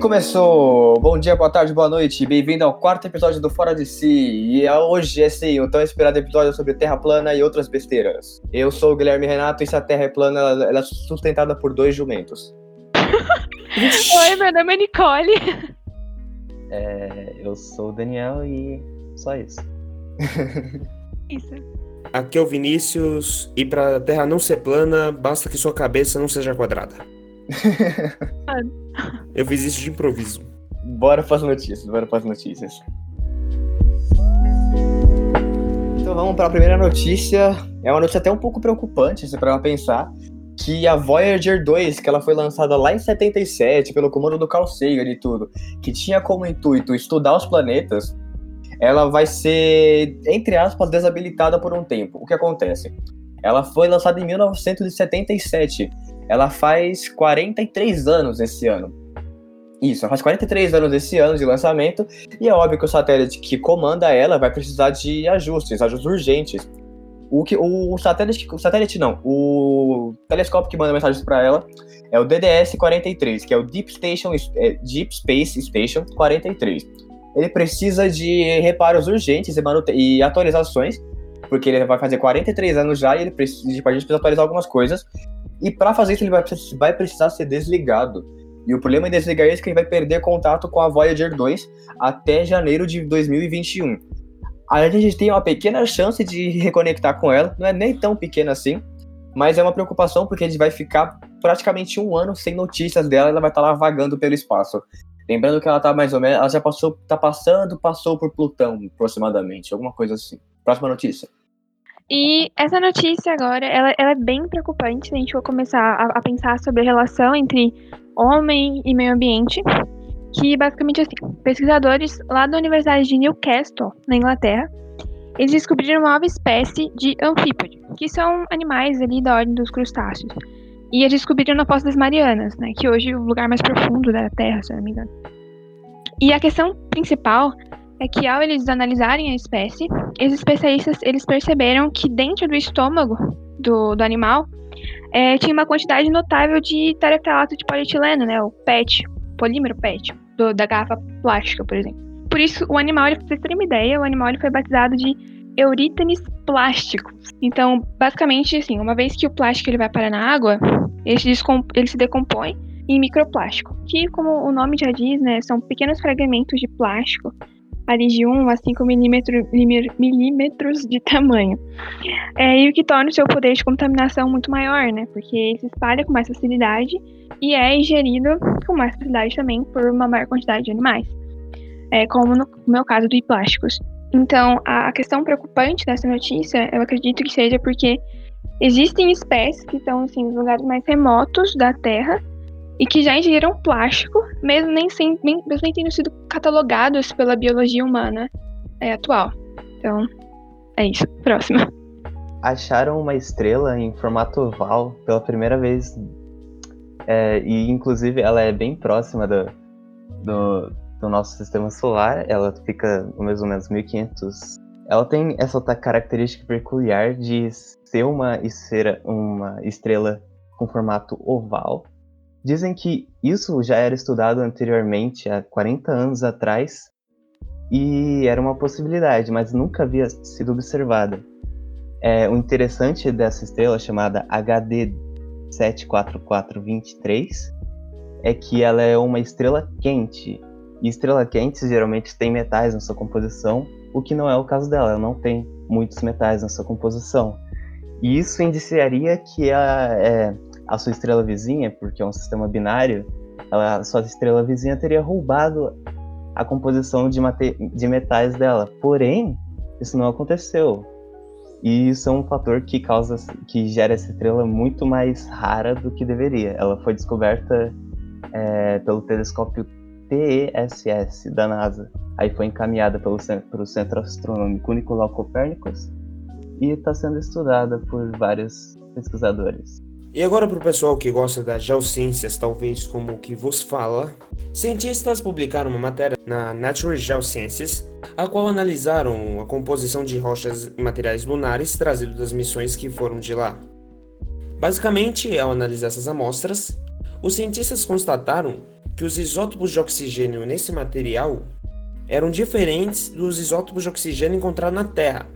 Começou! Bom dia, boa tarde, boa noite. Bem-vindo ao quarto episódio do Fora de Si. E é hoje é sim, o tão esperado episódio sobre Terra plana e outras besteiras. Eu sou o Guilherme Renato e se a Terra é plana, ela é sustentada por dois jumentos. Oi, meu nome é Nicole. É, eu sou o Daniel e só isso. Isso. Aqui é o Vinícius, e pra Terra não ser plana, basta que sua cabeça não seja quadrada. Eu fiz isso de improviso. Bora para as notícias, bora para as notícias. Então vamos para a primeira notícia. É uma notícia até um pouco preocupante, se para pensar, que a Voyager 2, que ela foi lançada lá em 77 pelo comando do Carl Sagan e tudo, que tinha como intuito estudar os planetas, ela vai ser, entre aspas, desabilitada por um tempo. O que acontece? Ela foi lançada em 1977. Ela faz 43 anos esse ano. Isso, ela faz 43 anos esse ano de lançamento, e é óbvio que o satélite que comanda ela vai precisar de ajustes, ajustes urgentes. O, que, o satélite, o satélite não, o telescópio que manda mensagens para ela é o DDS-43, que é o Deep, Station, é, Deep Space Station 43. Ele precisa de reparos urgentes e, e atualizações, porque ele vai fazer 43 anos já e ele precisa, a gente precisa atualizar algumas coisas. E para fazer isso ele vai, vai precisar ser desligado. E o problema em desligar isso é que ele vai perder contato com a Voyager 2 até janeiro de 2021. A gente tem uma pequena chance de reconectar com ela, não é nem tão pequena assim, mas é uma preocupação porque a gente vai ficar praticamente um ano sem notícias dela, ela vai estar lá vagando pelo espaço. Lembrando que ela tá mais ou menos, ela já passou, tá passando, passou por Plutão, aproximadamente, alguma coisa assim. Próxima notícia. E essa notícia agora, ela, ela é bem preocupante a gente for começar a, a pensar sobre a relação entre homem e meio ambiente. Que basicamente assim, pesquisadores lá da Universidade de Newcastle, na Inglaterra, eles descobriram uma nova espécie de anfípode, que são animais ali da ordem dos crustáceos. E eles descobriram na Fossa das Marianas, né, que hoje é o lugar mais profundo da Terra, se eu não me engano. E a questão principal é que ao eles analisarem a espécie, os especialistas eles perceberam que dentro do estômago do, do animal é, tinha uma quantidade notável de tereftalato de polietileno, né, o PET, polímero PET, do- da garrafa plástica, por exemplo. Por isso, o animal, ele, pra vocês terem uma ideia, o animal ele foi batizado de Eurítenes plásticos. Então, basicamente, assim, uma vez que o plástico ele vai parar na água, ele se, ele se decompõe em microplástico, que, como o nome já diz, né, são pequenos fragmentos de plástico ali de 1 a 5 milímetro- milí- milímetros de tamanho. É, e o que torna o seu poder de contaminação muito maior, né? Porque ele se espalha com mais facilidade e é ingerido com mais facilidade também por uma maior quantidade de animais. É, como no meu caso do plásticos. Então, a questão preocupante dessa notícia, eu acredito que seja porque existem espécies que estão assim, nos lugares mais remotos da Terra e que já ingeriram plástico, mesmo nem, sem, nem, mesmo nem tendo sido catalogados pela biologia humana é, atual. Então, é isso. Próxima. Acharam uma estrela em formato oval pela primeira vez. É, e inclusive ela é bem próxima do, do, do nosso sistema solar. Ela fica mais ou menos 1500. Ela tem essa característica peculiar de ser uma esfera, uma estrela com formato oval. Dizem que isso já era estudado anteriormente, há 40 anos atrás, e era uma possibilidade, mas nunca havia sido observada. É, o interessante dessa estrela, chamada HD 74423, é que ela é uma estrela quente. E estrela quente geralmente tem metais na sua composição, o que não é o caso dela, ela não tem muitos metais na sua composição. E isso indiciaria que a, é, a sua estrela vizinha, porque é um sistema binário, ela, a sua estrela vizinha teria roubado a composição de, de metais dela. Porém, isso não aconteceu. E isso é um fator que causa, que gera essa estrela muito mais rara do que deveria. Ela foi descoberta é, pelo telescópio TESS da NASA. Aí foi encaminhada pelo, pelo Centro Astronômico Nicolau Copérnicos e está sendo estudada por vários pesquisadores. E agora para o pessoal que gosta das geociências, talvez como o que vos fala, cientistas publicaram uma matéria na Natural Geosciences, a qual analisaram a composição de rochas e materiais lunares trazidos das missões que foram de lá. Basicamente, ao analisar essas amostras, os cientistas constataram que os isótopos de oxigênio nesse material eram diferentes dos isótopos de oxigênio encontrados na Terra.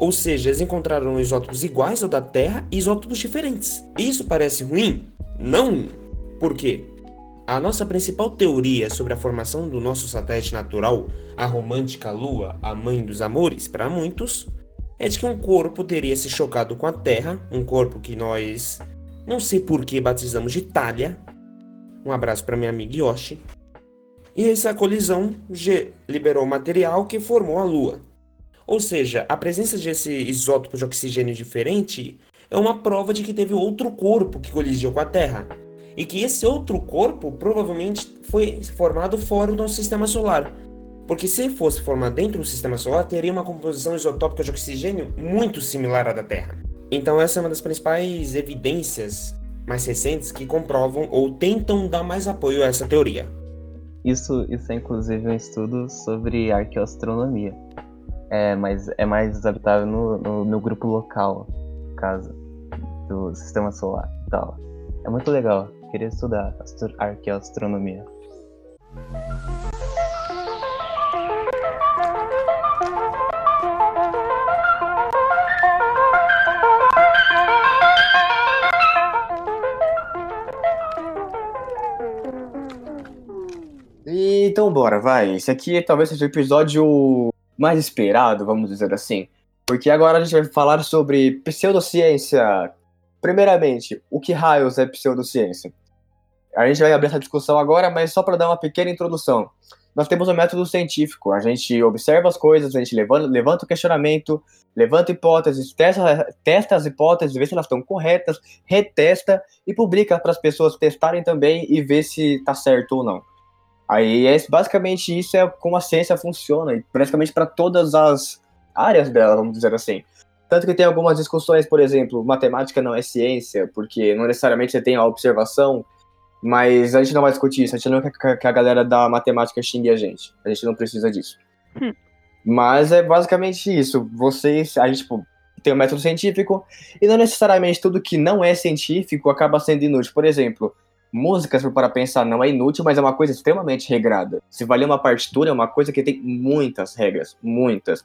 Ou seja, eles encontraram isótopos iguais ao da Terra e isótopos diferentes. Isso parece ruim? Não! Por quê? A nossa principal teoria sobre a formação do nosso satélite natural, a romântica Lua, a mãe dos amores para muitos, é de que um corpo teria se chocado com a Terra, um corpo que nós não sei por que batizamos de Talha. Um abraço para minha amiga Yoshi. E essa colisão liberou material que formou a Lua. Ou seja, a presença desse isótopo de oxigênio diferente é uma prova de que teve outro corpo que colidiu com a Terra. E que esse outro corpo provavelmente foi formado fora do nosso sistema solar. Porque se fosse formado dentro do sistema solar, teria uma composição isotópica de oxigênio muito similar à da Terra. Então essa é uma das principais evidências mais recentes que comprovam ou tentam dar mais apoio a essa teoria. Isso, isso é inclusive um estudo sobre arqueoastronomia é, mas é mais desabitável no, no, no grupo local, no caso, do sistema solar e tal. É muito legal, queria estudar arqueoastronomia. Então bora, vai. Esse aqui talvez seja o episódio mais esperado, vamos dizer assim. Porque agora a gente vai falar sobre pseudociência. Primeiramente, o que raios é pseudociência? A gente vai abrir essa discussão agora, mas só para dar uma pequena introdução. Nós temos um método científico, a gente observa as coisas, a gente levanta, levanta o questionamento, levanta hipóteses, testa, testa as hipóteses, vê se elas estão corretas, retesta e publica para as pessoas testarem também e ver se está certo ou não. Aí é basicamente isso é como a ciência funciona, e praticamente para todas as áreas dela, vamos dizer assim. Tanto que tem algumas discussões, por exemplo, matemática não é ciência, porque não necessariamente você tem a observação, mas a gente não vai discutir isso, a gente não quer que a galera da matemática xingue a gente. A gente não precisa disso. Hum. Mas é basicamente isso. Vocês, a gente tipo, tem um método científico, e não necessariamente tudo que não é científico acaba sendo inútil. Por exemplo, Música, se for para pensar, não é inútil, mas é uma coisa extremamente regrada. Se valer uma partitura, é uma coisa que tem muitas regras, muitas.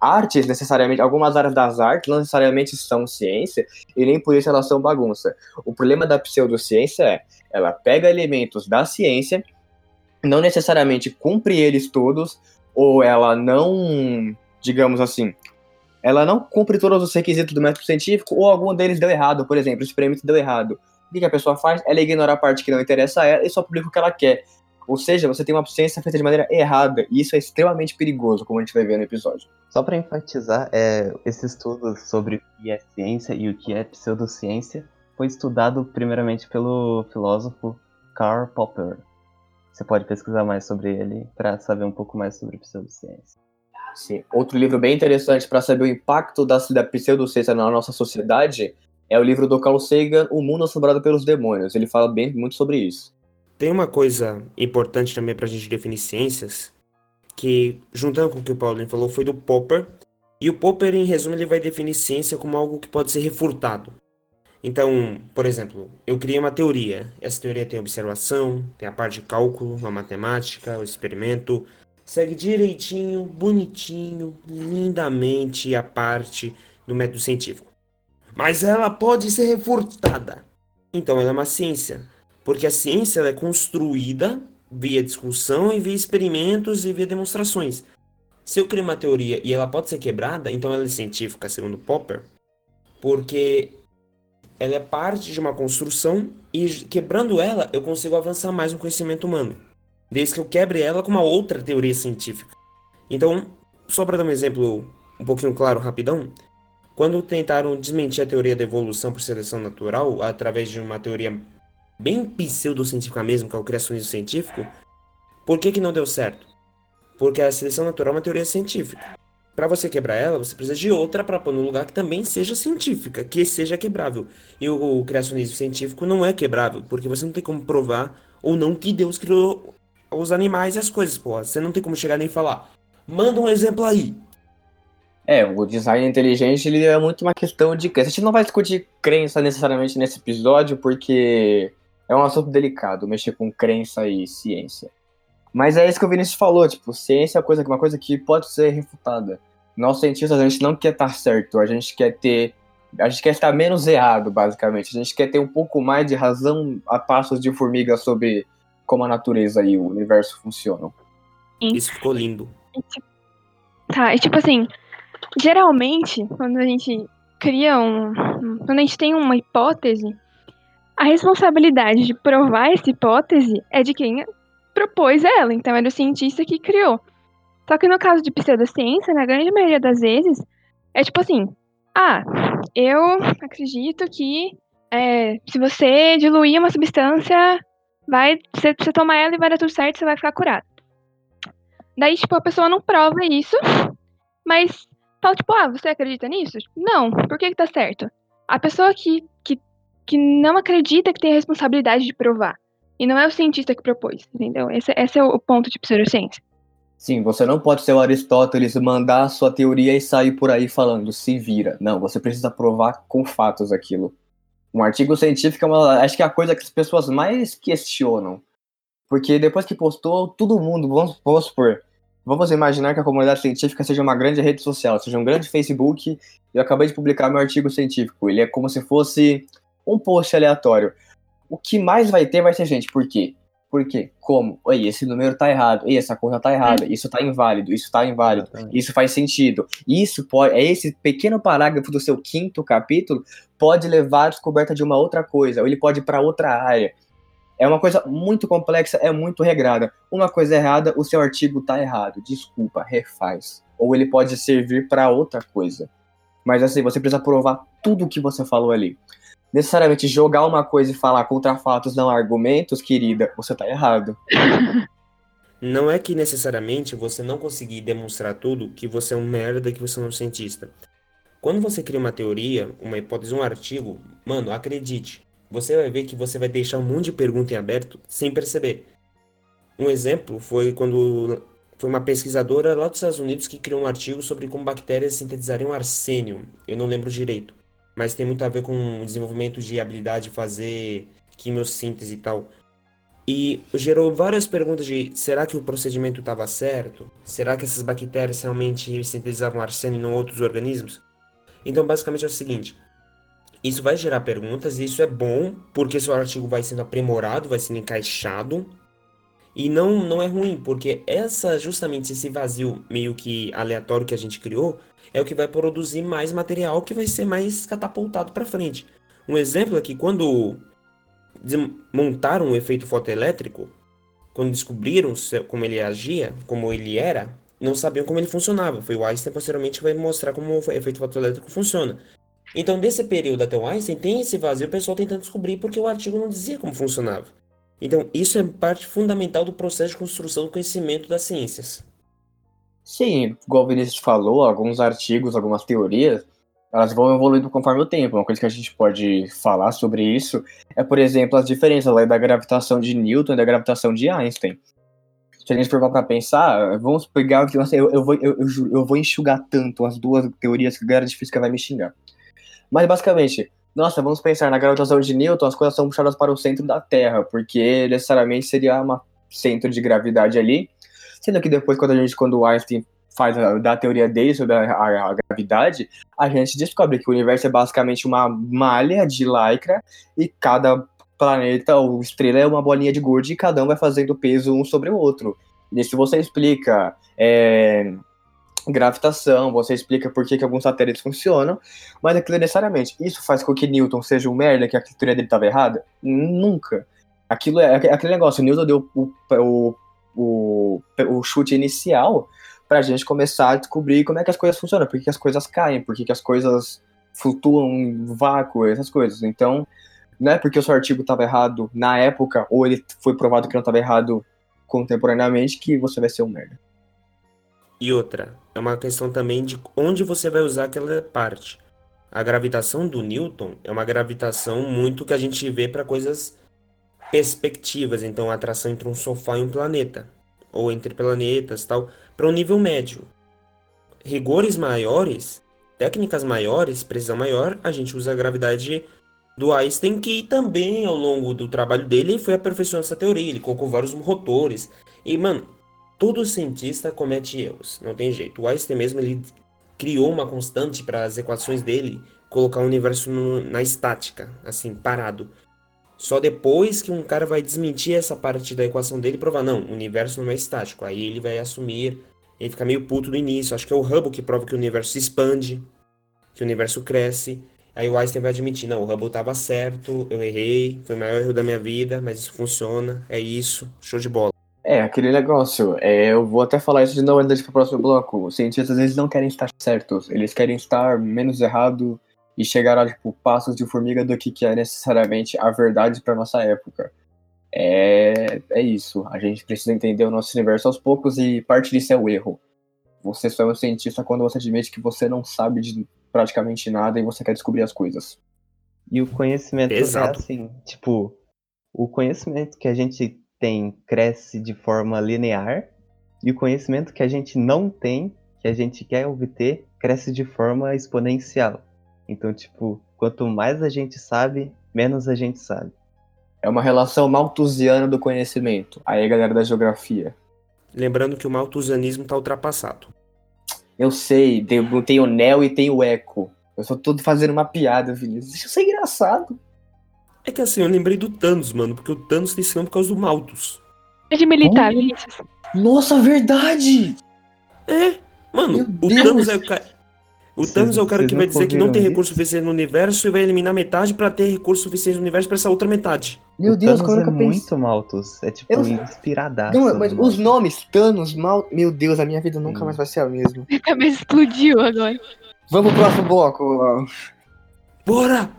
Artes, necessariamente, algumas áreas das artes não necessariamente são ciência, e nem por isso elas são bagunça. O problema da pseudociência é, ela pega elementos da ciência, não necessariamente cumpre eles todos, ou ela não, digamos assim, ela não cumpre todos os requisitos do método científico, ou algum deles deu errado, por exemplo, o experimento deu errado o que a pessoa faz? Ela ignora a parte que não interessa a ela e só publica o que ela quer. Ou seja, você tem uma ciência feita de maneira errada, e isso é extremamente perigoso, como a gente vai ver no episódio. Só para enfatizar, é, esse estudo sobre o que é ciência e o que é pseudociência foi estudado primeiramente pelo filósofo Karl Popper. Você pode pesquisar mais sobre ele para saber um pouco mais sobre pseudociência. Sim. Outro livro bem interessante para saber o impacto da, da pseudociência na nossa sociedade é o livro do Carl Sagan, O Mundo Assombrado pelos Demônios. Ele fala bem muito sobre isso. Tem uma coisa importante também para a gente definir ciências, que, juntando com o que o Paulo falou, foi do Popper. E o Popper, em resumo, ele vai definir ciência como algo que pode ser refutado. Então, por exemplo, eu criei uma teoria. Essa teoria tem observação, tem a parte de cálculo, a matemática, o experimento. Segue direitinho, bonitinho, lindamente a parte do método científico mas ela pode ser refutada. Então ela é uma ciência, porque a ciência é construída via discussão e via experimentos e via demonstrações. Se eu crio uma teoria e ela pode ser quebrada, então ela é científica, segundo Popper, porque ela é parte de uma construção e quebrando ela eu consigo avançar mais no conhecimento humano, desde que eu quebre ela com uma outra teoria científica. Então, só para dar um exemplo um pouquinho claro, rapidão, quando tentaram desmentir a teoria da evolução por seleção natural, através de uma teoria bem pseudocientífica mesmo, que é o criacionismo científico, por que, que não deu certo? Porque a seleção natural é uma teoria científica. Para você quebrar ela, você precisa de outra para pôr no lugar que também seja científica, que seja quebrável. E o, o criacionismo científico não é quebrável, porque você não tem como provar ou não que Deus criou os animais e as coisas, porra. Você não tem como chegar nem falar. Manda um exemplo aí. É, o design inteligente ele é muito uma questão de crença. A gente não vai discutir crença necessariamente nesse episódio, porque é um assunto delicado, mexer com crença e ciência. Mas é isso que o Vinícius falou, tipo, ciência é uma coisa, uma coisa que pode ser refutada. Nós cientistas, a gente não quer estar certo, a gente quer ter. A gente quer estar menos errado, basicamente. A gente quer ter um pouco mais de razão a passos de formiga sobre como a natureza e o universo funcionam. Isso ficou lindo. Tá, e tipo assim, geralmente, quando a gente cria um. Quando a gente tem uma hipótese, a responsabilidade de provar essa hipótese é de quem propôs ela, então era o cientista que criou. Só que no caso de pseudociência, na grande maioria das vezes, é tipo assim: ah, eu acredito que é, se você diluir uma substância, vai, você, você tomar ela e vai dar tudo certo, você vai ficar curado. Daí, tipo, a pessoa não prova isso, mas fala, tipo, ah, você acredita nisso? Não, por que que tá certo? A pessoa que, que, que não acredita que tem a responsabilidade de provar. E não é o cientista que propôs, entendeu? Esse, esse é o ponto de pseudociência. Sim, você não pode ser o Aristóteles, mandar a sua teoria e sair por aí falando, se vira. Não, você precisa provar com fatos aquilo. Um artigo científico é uma, acho que é a coisa que as pessoas mais questionam. Porque depois que postou, todo mundo, vamos, vamos supor, vamos imaginar que a comunidade científica seja uma grande rede social, seja um grande Facebook, eu acabei de publicar meu artigo científico. Ele é como se fosse um post aleatório. O que mais vai ter vai ser gente, por quê? Por quê? Como? Oi, esse número tá errado. Ei, essa conta tá errada. Isso tá inválido. Isso tá inválido. Isso faz sentido. Isso pode. É esse pequeno parágrafo do seu quinto capítulo pode levar à descoberta de uma outra coisa. Ou ele pode ir para outra área. É uma coisa muito complexa, é muito regrada. Uma coisa errada, o seu artigo tá errado. Desculpa, refaz. Ou ele pode servir para outra coisa. Mas assim, você precisa provar tudo o que você falou ali necessariamente jogar uma coisa e falar contra fatos não argumentos, querida, você tá errado. Não é que necessariamente você não conseguir demonstrar tudo que você é um merda, que você não é um cientista. Quando você cria uma teoria, uma hipótese, um artigo, mano, acredite, você vai ver que você vai deixar um monte de pergunta em aberto sem perceber. Um exemplo foi quando foi uma pesquisadora lá dos Estados Unidos que criou um artigo sobre como bactérias sintetizariam arsênio. Eu não lembro direito mas tem muito a ver com o desenvolvimento de habilidade de fazer quimiossíntese e tal. E gerou várias perguntas de será que o procedimento estava certo? Será que essas bactérias realmente sintetizavam arsênio em outros organismos? Então, basicamente é o seguinte: isso vai gerar perguntas e isso é bom porque seu artigo vai sendo aprimorado, vai sendo encaixado. E não, não é ruim, porque essa justamente esse vazio meio que aleatório que a gente criou é o que vai produzir mais material que vai ser mais catapultado para frente. Um exemplo é que quando montaram o efeito fotoelétrico, quando descobriram como ele agia, como ele era, não sabiam como ele funcionava. Foi o Einstein posteriormente que vai mostrar como o efeito fotoelétrico funciona. Então, desse período até o Einstein, tem esse vazio o pessoal tentando descobrir porque o artigo não dizia como funcionava. Então, isso é parte fundamental do processo de construção do conhecimento das ciências. Sim, igual o Vinícius falou, alguns artigos, algumas teorias, elas vão evoluindo conforme o tempo. Uma coisa que a gente pode falar sobre isso é, por exemplo, as diferenças da gravitação de Newton e da gravitação de Einstein. Se a gente for para pensar, vamos pegar. Eu, eu, vou, eu, eu, vou enxugar tanto as duas teorias que a galera de física vai me xingar. Mas, basicamente, nossa, vamos pensar na gravitação de Newton, as coisas são puxadas para o centro da Terra, porque necessariamente seria um centro de gravidade ali Sendo que depois, quando a gente, quando o Einstein faz a, da teoria dele sobre a, a, a, gravidade, a gente descobre que o universo é basicamente uma malha de lycra e cada planeta ou estrela é uma bolinha de gude e cada um vai fazendo peso um sobre o outro. E se você explica é, gravitação, você explica por que, que alguns satélites funcionam, mas aquilo necessariamente, isso faz com que Newton seja um merda, que a teoria dele estava errada? Nunca. Aquilo é aquele negócio, Newton deu o, o o, o chute inicial para a gente começar a descobrir como é que as coisas funcionam, por que as coisas caem, por que as coisas flutuam em vácuo, essas coisas. Então, não é porque o seu artigo estava errado na época, ou ele foi provado que não estava errado contemporaneamente, que você vai ser um merda. E outra, é uma questão também de onde você vai usar aquela parte. A gravitação do Newton é uma gravitação muito que a gente vê para coisas perspectivas, então a atração entre um sofá e um planeta, ou entre planetas, tal, para um nível médio. Rigores maiores, técnicas maiores, precisão maior, a gente usa a gravidade do Einstein, que também ao longo do trabalho dele foi aperfeiçoando essa teoria, ele colocou vários rotores. E, mano, todo cientista comete erros, não tem jeito. O Einstein mesmo, ele criou uma constante para as equações dele colocar o universo no, na estática, assim, parado. Só depois que um cara vai desmentir essa parte da equação dele e provar, não, o universo não é estático. Aí ele vai assumir, ele fica meio puto no início. Acho que é o Hubble que prova que o universo se expande, que o universo cresce. Aí o Einstein vai admitir, não, o Hubble estava certo, eu errei, foi o maior erro da minha vida, mas isso funciona, é isso, show de bola. É, aquele negócio, é, eu vou até falar isso de novo antes para o próximo bloco. Os cientistas, eles não querem estar certos, eles querem estar menos errado e chegar a tipo, passos de formiga do que, que é necessariamente a verdade para nossa época. É, é isso. A gente precisa entender o nosso universo aos poucos e parte disso é o erro. Você só é um cientista quando você admite que você não sabe de praticamente nada e você quer descobrir as coisas. E o conhecimento Exato. é assim, tipo, o conhecimento que a gente tem cresce de forma linear e o conhecimento que a gente não tem, que a gente quer obter, cresce de forma exponencial. Então, tipo, quanto mais a gente sabe, menos a gente sabe. É uma relação malthusiana do conhecimento. Aí, galera da geografia. Lembrando que o malthusianismo está ultrapassado. Eu sei, tem, tem o Neo e tem o Echo. Eu só tô fazendo uma piada, Vinícius. Deixa eu ser engraçado. É que assim, eu lembrei do Thanos, mano, porque o Thanos tem esse nome por causa do Malthus. É de militar. Nossa, verdade! É, mano, Meu o Deus! Thanos é o cara. O Thanos é o cara que vai dizer que não tem recurso suficiente no universo e vai eliminar metade pra ter recurso suficiente no universo pra essa outra metade. Meu o Deus, Thanos como é que eu pensei? muito Malthus. É tipo Eu- inspiradaço. Não, mas os nomes, Thanos, Mal. Meu Deus, a minha vida nunca Sim. mais vai ser a mesma. Minha cabeça explodiu agora. Vamos pro próximo bloco. Bora!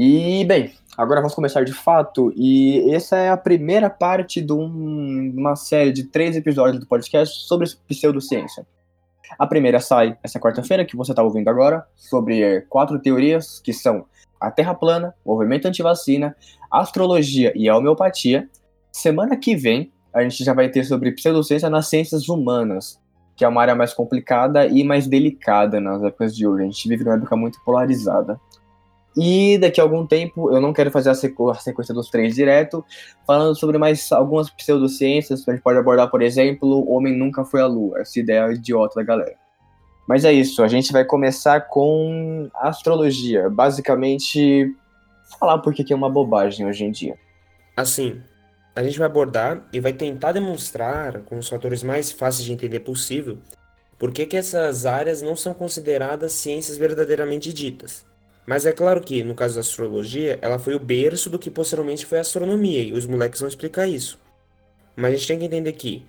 E, bem, agora vamos começar de fato. E essa é a primeira parte de um- uma série de três episódios do podcast sobre pseudociência. A primeira sai essa quarta-feira, que você está ouvindo agora, sobre eh, quatro teorias, que são a Terra plana, movimento antivacina, astrologia e a homeopatia. Semana que vem, a gente já vai ter sobre pseudociência nas ciências humanas, que é uma área mais complicada e mais delicada nas épocas de hoje. A gente vive numa época muito polarizada. E daqui a algum tempo, eu não quero fazer a, sequ- a sequência dos três direto, falando sobre mais algumas pseudociências, a gente pode abordar, por exemplo, o homem nunca foi à lua, essa ideia idiota da galera. Mas é isso, a gente vai começar com astrologia, basicamente falar por que que é uma bobagem hoje em dia. Assim, a gente vai abordar e vai tentar demonstrar, com os fatores mais fáceis de entender possível, por que, que essas áreas não são consideradas ciências verdadeiramente ditas. Mas é claro que, no caso da astrologia, ela foi o berço do que posteriormente foi a astronomia, e os moleques vão explicar isso. Mas a gente tem que entender que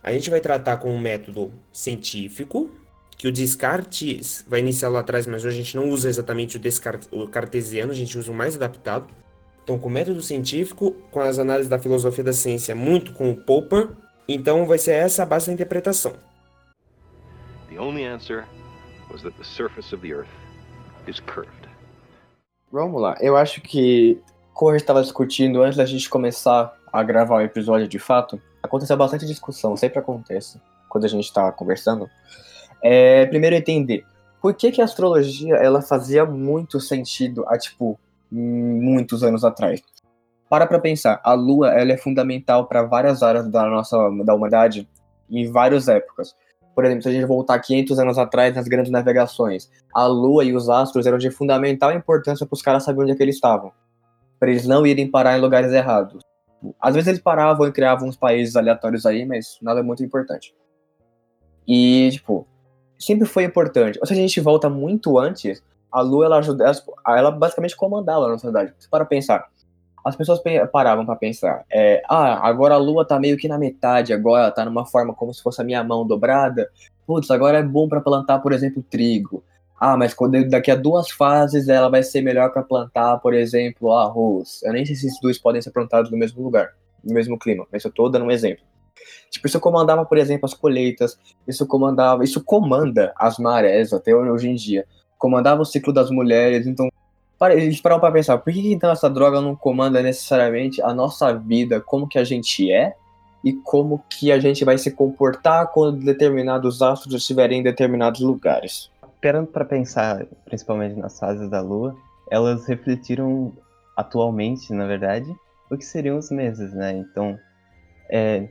a gente vai tratar com um método científico, que o Descartes vai iniciar lá atrás, mas hoje a gente não usa exatamente o, o cartesiano, a gente usa o mais adaptado. Então, com o método científico, com as análises da filosofia da ciência, muito com o Popper, então vai ser essa a base da interpretação. The only answer was that the surface of the Earth is. Vamos lá, eu acho que, como a gente estava discutindo antes da gente começar a gravar o episódio de fato, aconteceu bastante discussão, sempre acontece quando a gente está conversando. É, primeiro entender por que, que a astrologia ela fazia muito sentido há tipo muitos anos atrás. Para pra pensar, a Lua ela é fundamental para várias áreas da nossa da humanidade em várias épocas. Por exemplo, se a gente voltar 500 anos atrás nas grandes navegações, a Lua e os astros eram de fundamental importância para os caras saberem onde é que eles estavam, para eles não irem parar em lugares errados. Às vezes eles paravam e criavam uns países aleatórios aí, mas nada muito importante. E tipo, sempre foi importante. Ou se a gente volta muito antes, a Lua ela ajuda, ela, ela basicamente comandava a nossa sociedade. Para pensar, as pessoas pe- paravam para pensar, é, ah, agora a Lua tá meio que na metade, agora tá numa forma como se fosse a minha mão dobrada, putz, agora é bom para plantar, por exemplo, trigo. Ah, mas quando, daqui a duas fases ela vai ser melhor para plantar, por exemplo, arroz. Eu nem sei se esses dois podem ser plantados no mesmo lugar, no mesmo clima, mas eu tô dando um exemplo. Tipo, isso comandava, por exemplo, as colheitas, isso comandava, isso comanda as marés até hoje em dia. Comandava o ciclo das mulheres, então eles param para pensar, por que então essa droga não comanda necessariamente a nossa vida, como que a gente é e como que a gente vai se comportar quando determinados astros estiverem em determinados lugares. Esperando para pensar, principalmente nas fases da Lua, elas refletiram atualmente, na verdade, o que seriam os meses, né? Então, é,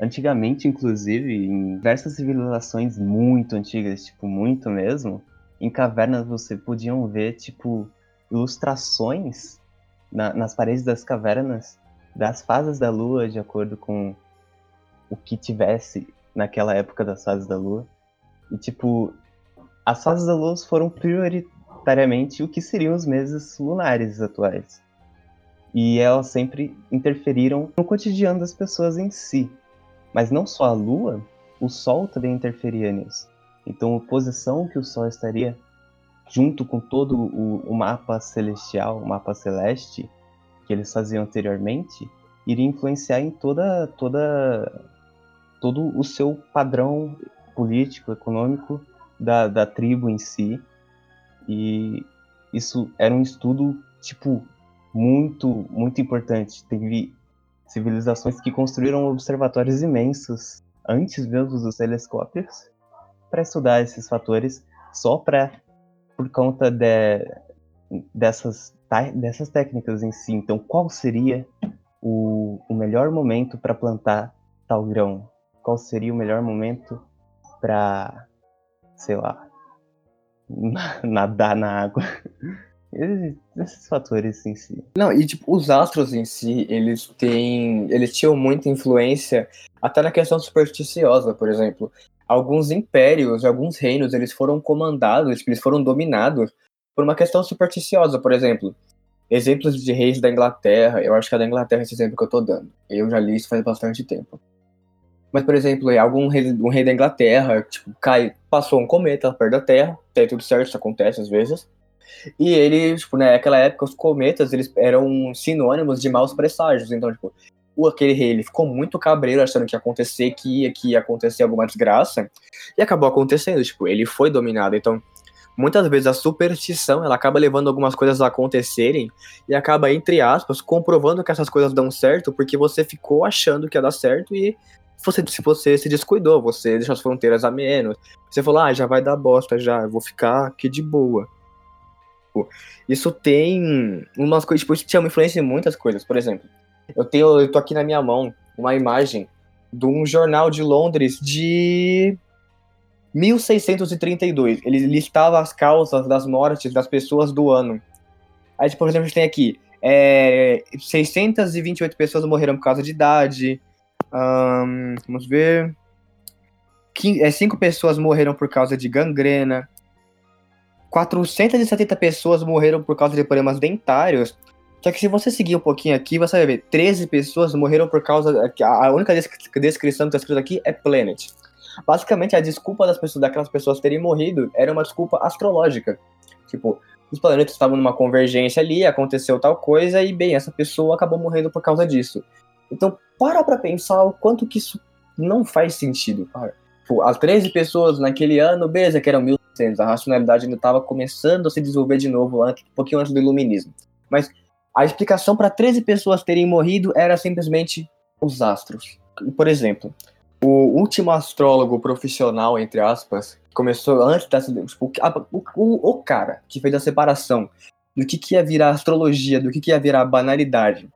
antigamente, inclusive, em diversas civilizações muito antigas, tipo, muito mesmo, em cavernas você podiam ver, tipo, ilustrações na, nas paredes das cavernas das fases da Lua, de acordo com o que tivesse naquela época das fases da Lua. E, tipo, as fases da Lua foram prioritariamente o que seriam os meses lunares atuais. E elas sempre interferiram no cotidiano das pessoas em si. Mas não só a Lua, o Sol também interferia nisso. Então, a posição que o Sol estaria junto com todo o, o mapa celestial, o mapa celeste que eles faziam anteriormente, iria influenciar em toda toda todo o seu padrão político, econômico da, da tribo em si. E isso era um estudo, tipo, muito, muito importante. Teve civilizações que construíram observatórios imensos antes mesmo dos telescópios para estudar esses fatores só para por conta de, dessas, dessas técnicas em si. Então, qual seria o, o melhor momento para plantar tal grão? qual seria o melhor momento para, sei lá, nadar na água. Esses fatores em si. Não, e tipo, os astros em si, eles têm. Eles tinham muita influência até na questão supersticiosa, por exemplo. Alguns impérios, alguns reinos, eles foram comandados, eles foram dominados por uma questão supersticiosa, por exemplo. Exemplos de reis da Inglaterra, eu acho que é da Inglaterra esse exemplo que eu tô dando. Eu já li isso faz bastante tempo. Mas, por exemplo, é algum rei, um rei da Inglaterra, tipo, cai, passou um cometa perto da Terra, tem tudo certo, isso acontece às vezes. E ele, tipo, naquela época, os cometas, eles eram sinônimos de maus presságios. Então, tipo, o aquele rei, ele ficou muito cabreiro, achando que ia acontecer, que ia, que ia acontecer alguma desgraça. E acabou acontecendo, tipo, ele foi dominado. Então, muitas vezes a superstição, ela acaba levando algumas coisas a acontecerem e acaba, entre aspas, comprovando que essas coisas dão certo, porque você ficou achando que ia dar certo e você, se você se descuidou, você deixou as fronteiras a menos, você falou, ah, já vai dar bosta já, eu vou ficar aqui de boa. Isso tem umas coisas, tipo, isso influência em muitas coisas. Por exemplo, eu tenho, eu tô aqui na minha mão uma imagem de um jornal de Londres de 1632. Ele listava as causas das mortes das pessoas do ano. Aí, tipo, por exemplo, a gente tem aqui é, 628 pessoas morreram por causa de idade, um, vamos ver. é, cinco pessoas morreram por causa de gangrena. 470 pessoas morreram por causa de problemas dentários. Só que se você seguir um pouquinho aqui, você vai ver 13 pessoas morreram por causa. A única descrição que está escrito aqui é Planet. Basicamente, a desculpa das pessoas, daquelas pessoas terem morrido era uma desculpa astrológica. Tipo, os planetas estavam numa convergência ali, aconteceu tal coisa, e bem, essa pessoa acabou morrendo por causa disso. Então, para pra pensar o quanto que isso não faz sentido. Pô, as 13 pessoas naquele ano, beleza, que eram 1600, a racionalidade ainda estava começando a se desenvolver de novo, um pouquinho antes do iluminismo. Mas a explicação para 13 pessoas terem morrido era simplesmente os astros. Por exemplo, o último astrólogo profissional, entre aspas, começou antes dessa. Tipo, o, o, o, cara que fez a separação do que, que ia virar astrologia, do que, que ia virar banalidade,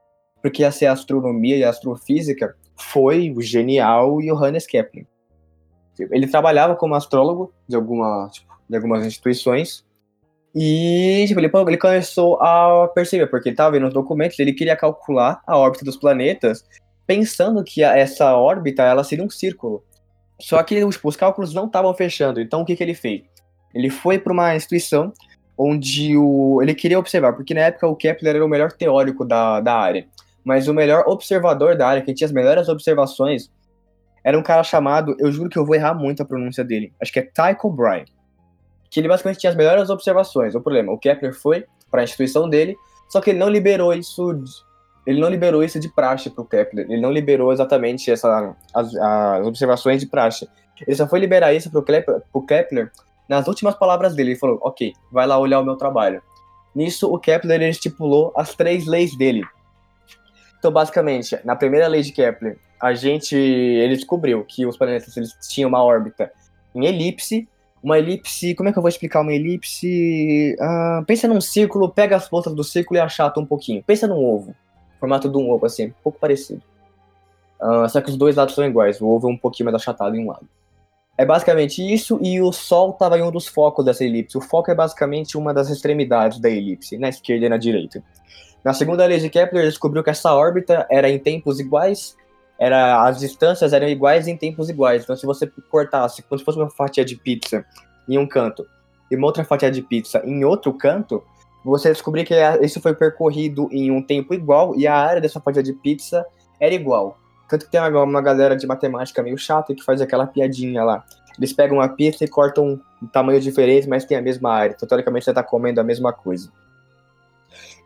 porque ia ser astronomia e astrofísica, foi o genial Johannes Kepler. Ele trabalhava como astrólogo de, alguma, tipo, de algumas instituições e tipo, ele, ele começou a perceber, porque ele estava vendo os documentos, ele queria calcular a órbita dos planetas, pensando que essa órbita ela seria um círculo. Só que tipo, os cálculos não estavam fechando, então o que, que ele fez? Ele foi para uma instituição onde o, ele queria observar, porque na época o Kepler era o melhor teórico da, da área mas o melhor observador da área, que tinha as melhores observações, era um cara chamado, eu juro que eu vou errar muito a pronúncia dele, acho que é Tycho Brahe, que ele basicamente tinha as melhores observações. O problema, o Kepler foi para a instituição dele, só que ele não liberou isso, ele não liberou isso de praxe para o Kepler, ele não liberou exatamente essa, as, as observações de praxe. Ele só foi liberar isso para o Kepler, Kepler nas últimas palavras dele. Ele falou: Ok, vai lá olhar o meu trabalho. Nisso, o Kepler estipulou as três leis dele. Então, basicamente, na primeira lei de Kepler, a gente ele descobriu que os planetas eles tinham uma órbita em elipse. Uma elipse, como é que eu vou explicar uma elipse? Ah, pensa num círculo, pega as pontas do círculo e achata um pouquinho. Pensa num ovo, formato de um ovo, assim, um pouco parecido. Uh, só que os dois lados são iguais, o ovo é um pouquinho mais achatado em um lado. É basicamente isso, e o Sol estava em um dos focos dessa elipse. O foco é basicamente uma das extremidades da elipse, na esquerda e na direita. Na segunda lei de Kepler, descobriu que essa órbita era em tempos iguais, era as distâncias eram iguais em tempos iguais. Então, se você cortasse, como se fosse uma fatia de pizza em um canto e uma outra fatia de pizza em outro canto, você descobrir que isso foi percorrido em um tempo igual e a área dessa fatia de pizza era igual. Tanto que tem uma, uma galera de matemática meio chata que faz aquela piadinha lá. Eles pegam uma pizza e cortam um tamanho diferente, mas tem a mesma área. Então, teoricamente, você está comendo a mesma coisa.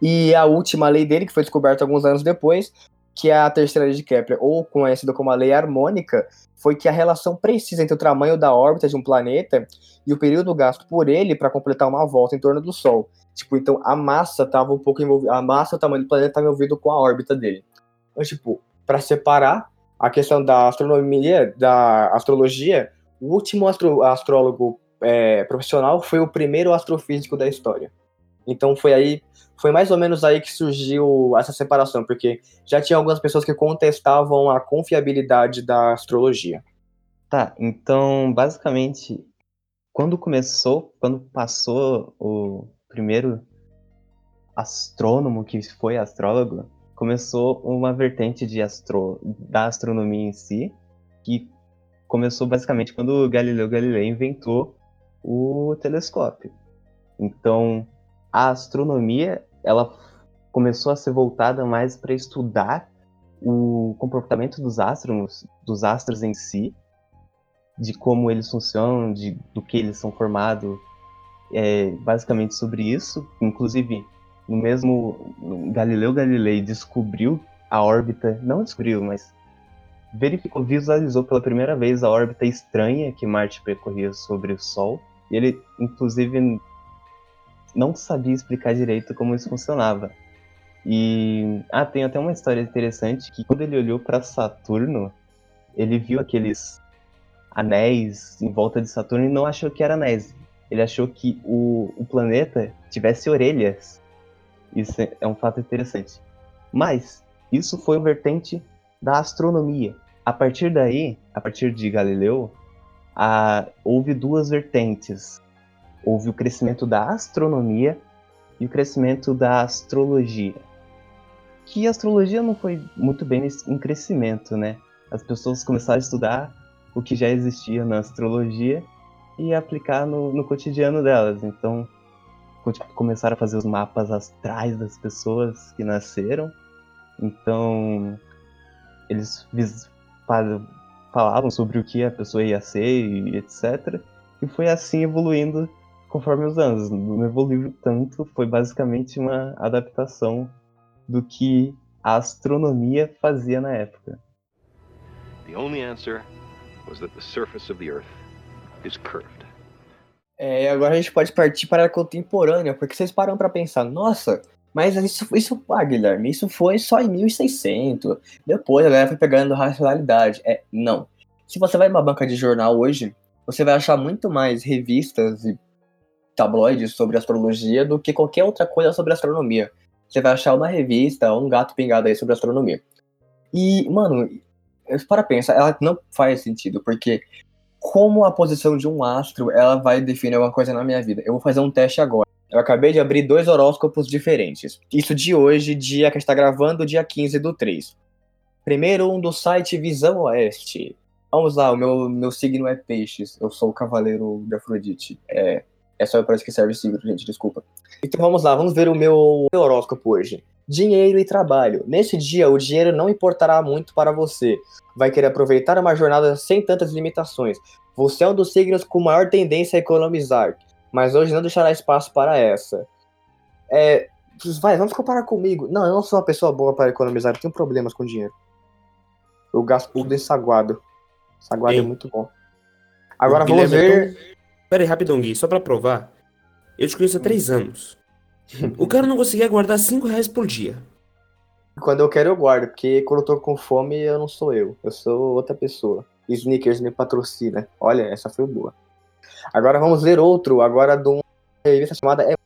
E a última lei dele, que foi descoberta alguns anos depois, que é a terceira lei de Kepler, ou conhecida como a lei harmônica, foi que a relação precisa entre o tamanho da órbita de um planeta e o período gasto por ele para completar uma volta em torno do Sol. Tipo, então a massa estava um pouco envolvida, a massa, o tamanho do planeta estava envolvido com a órbita dele. Então, tipo, para separar a questão da astronomia, da astrologia, o último astro, astrólogo é, profissional foi o primeiro astrofísico da história. Então foi aí, foi mais ou menos aí que surgiu essa separação, porque já tinha algumas pessoas que contestavam a confiabilidade da astrologia. Tá, então basicamente, quando começou, quando passou o primeiro astrônomo que foi astrólogo, começou uma vertente de astro, da astronomia em si, que começou basicamente quando Galileu Galilei inventou o telescópio. Então, a astronomia ela começou a ser voltada mais para estudar o comportamento dos astros, dos astros em si, de como eles funcionam, de, do que eles são formados, é, basicamente sobre isso. Inclusive, no mesmo Galileu Galilei descobriu a órbita, não descobriu, mas verificou, visualizou pela primeira vez a órbita estranha que Marte percorria sobre o Sol. E ele, inclusive, não sabia explicar direito como isso funcionava. E ah, tem até uma história interessante que quando ele olhou para Saturno, ele viu aqueles anéis em volta de Saturno e não achou que era anéis. Ele achou que o, o planeta tivesse orelhas isso é um fato interessante. Mas isso foi o vertente da astronomia. A partir daí, a partir de Galileu, a, houve duas vertentes. Houve o crescimento da astronomia e o crescimento da astrologia. Que a astrologia não foi muito bem em crescimento, né? As pessoas começaram a estudar o que já existia na astrologia e aplicar no, no cotidiano delas. Então, começaram a fazer os mapas astrais das pessoas que nasceram. Então, eles falavam sobre o que a pessoa ia ser e etc. E foi assim evoluindo conforme os anos. Não evoluiu tanto, foi basicamente uma adaptação do que a astronomia fazia na época. The only answer was that the surface of the earth is curved. É, agora a gente pode partir para a contemporânea, porque vocês param para pensar, nossa, mas isso, isso, ah, Guilherme, isso foi só em 1600. Depois a galera foi pegando racionalidade. É, não. Se você vai numa banca de jornal hoje, você vai achar muito mais revistas e tabloides sobre astrologia do que qualquer outra coisa sobre astronomia. Você vai achar uma revista, um gato pingado aí sobre astronomia. E, mano, para pensar, ela não faz sentido, porque como a posição de um astro ela vai definir alguma coisa na minha vida. Eu vou fazer um teste agora. Eu acabei de abrir dois horóscopos diferentes. Isso de hoje, dia que está gravando, dia 15 do 3. Primeiro, um do site Visão Oeste. Vamos lá, o meu, meu signo é peixes. Eu sou o cavaleiro de Afrodite. É, É só para isso que serve signo, gente, desculpa. Então vamos lá, vamos ver o meu horóscopo hoje. Dinheiro e trabalho. Nesse dia, o dinheiro não importará muito para você. Vai querer aproveitar uma jornada sem tantas limitações. Você é um dos signos com maior tendência a economizar, mas hoje não deixará espaço para essa. É, vai, vamos comparar comigo. Não, eu não sou uma pessoa boa para economizar, eu tenho problemas com dinheiro. Eu gasto tudo em saguado. Saguado Ei. é muito bom. Agora O vamos Guilherme é ver. Pera aí, rapidão, Gui, só pra provar. Eu te conheço há três anos. O cara não conseguia guardar cinco reais por dia. Quando eu quero, eu guardo, porque quando eu tô com fome, eu não sou eu. Eu sou outra pessoa. Sneakers me patrocina. Olha, essa foi boa. Agora vamos ver outro, agora de uma revista chamada É-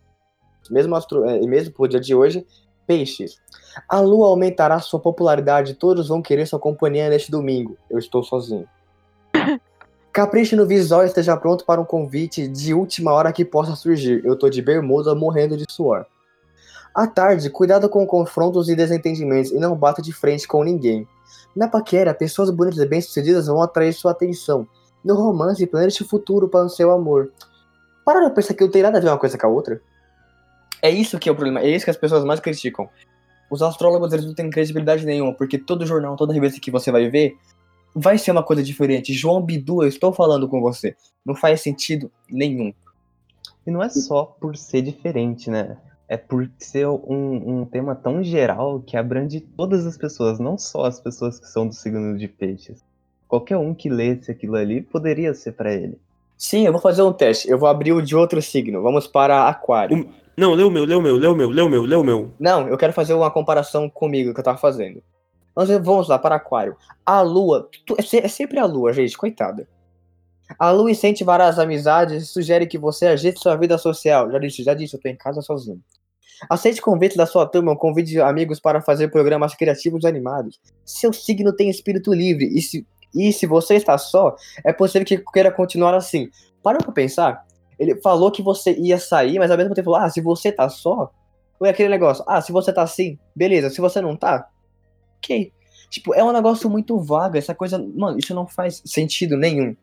mesmo, astro... é, mesmo pro dia de hoje, Peixes. A lua aumentará sua popularidade todos vão querer sua companhia neste domingo. Eu estou sozinho. Capriche no visual e esteja pronto para um convite de última hora que possa surgir. Eu tô de bermuda morrendo de suor. À tarde, cuidado com confrontos e desentendimentos e não bata de frente com ninguém. Na paquera, pessoas bonitas e bem-sucedidas vão atrair sua atenção. No romance, planeje o futuro para o seu amor. Para pra pensar que não tem nada a ver uma coisa com a outra. É isso que é o problema, é isso que as pessoas mais criticam. Os astrólogos eles não têm credibilidade nenhuma, porque todo jornal, toda revista que você vai ver, vai ser uma coisa diferente. João Bidu, eu estou falando com você. Não faz sentido nenhum. E não é só por ser diferente, né? É por ser um, um tema tão geral que abrange todas as pessoas, não só as pessoas que são do signo de peixes. Qualquer um que lesse aquilo ali poderia ser pra ele. Sim, eu vou fazer um teste. Eu vou abrir o de outro signo. Vamos para Aquário. Não, lê o meu, lê o meu, lê o meu, lê o meu, lê o meu. Não, eu quero fazer uma comparação comigo que eu tava fazendo. Vamos, ver- vamos lá para Aquário. A Lua, é, é sempre a Lua, gente, coitada. A Lua incentivará as amizades e sugere que você agite sua vida social. Já disse, já disse, eu tô em casa sozinho. Aceite convites da sua turma, convide amigos para fazer programas criativos animados. Seu signo tem espírito livre e se, e se você está só, é possível que queira continuar assim. Para pra pensar, ele falou que você ia sair, mas ao mesmo tempo falou, ah, se você tá só, é aquele negócio, ah, se você tá assim, beleza, se você não tá, ok. Tipo, é um negócio muito vago, essa coisa, mano, isso não faz sentido nenhum.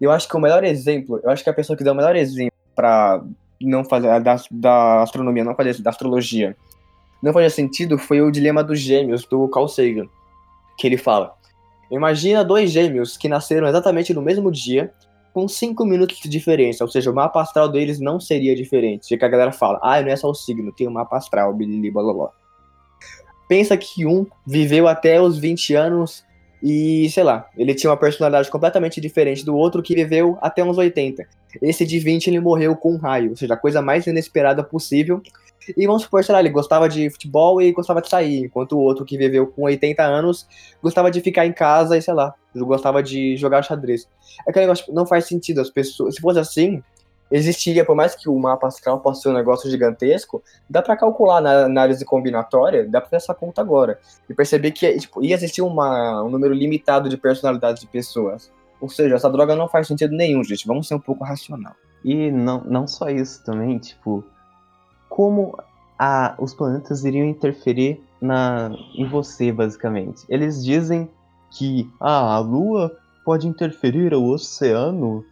Eu acho que o melhor exemplo, eu acho que a pessoa que deu o melhor exemplo pra não fazer, da, da astronomia, não fazer, da astrologia, não fazer sentido foi o dilema dos gêmeos, do Carl Sagan, que ele fala, imagina dois gêmeos que nasceram exatamente no mesmo dia, com 5 minutos de diferença, ou seja, o mapa astral deles não seria diferente. Já que a galera fala, ah, não é só o signo, tem o mapa astral, blá. Pensa que um viveu até os 20 anos e, sei lá, ele tinha uma personalidade completamente diferente do outro que viveu até uns 80. Esse de 20 ele morreu com um raio, ou seja, a coisa mais inesperada possível. E vamos supor, sei lá, ele gostava de futebol e gostava de sair, enquanto o outro que viveu com 80 anos gostava de ficar em casa e, sei lá, gostava de jogar xadrez. É aquele negócio, não faz sentido. As pessoas, se fosse assim, existiria, por mais que o mapa astral possa ser um negócio gigantesco, dá pra calcular na análise combinatória, dá fazer essa conta agora. E perceber que tipo, ia existir uma, um número limitado de personalidades de pessoas. Ou seja, essa droga não faz sentido nenhum, gente. Vamos ser um pouco racional. E não, não só isso também, tipo, como a, os planetas iriam interferir na, em você, basicamente. Eles dizem que ah, a Lua pode interferir o oceano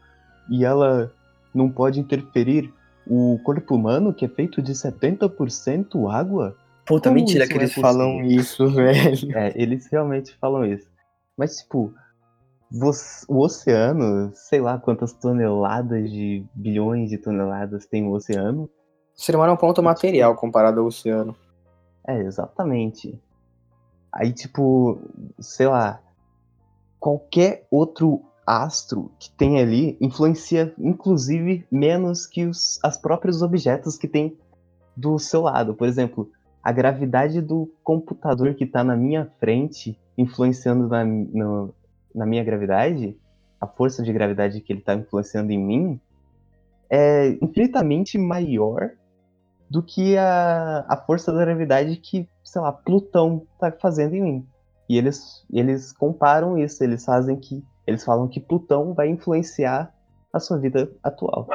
e ela não pode interferir o corpo humano, que é feito de 70% água. Puta, Como mentira que é eles falam possível? isso, velho. É, eles realmente falam isso. Mas, tipo, o oceano, sei lá quantas toneladas de bilhões de toneladas tem o oceano. O ser humano é um ponto material comparado ao oceano. É, exatamente. Aí, tipo, sei lá, qualquer outro astro que tem ali influencia, inclusive, menos que os as próprios objetos que tem do seu lado. Por exemplo, a gravidade do computador que tá na minha frente, influenciando na, no- na minha gravidade, a força de gravidade que ele tá influenciando em mim, é infinitamente maior do que a, a força da gravidade que, sei lá, Plutão tá fazendo em mim. E eles, eles comparam isso, eles fazem que. Eles falam que Plutão vai influenciar a sua vida atual.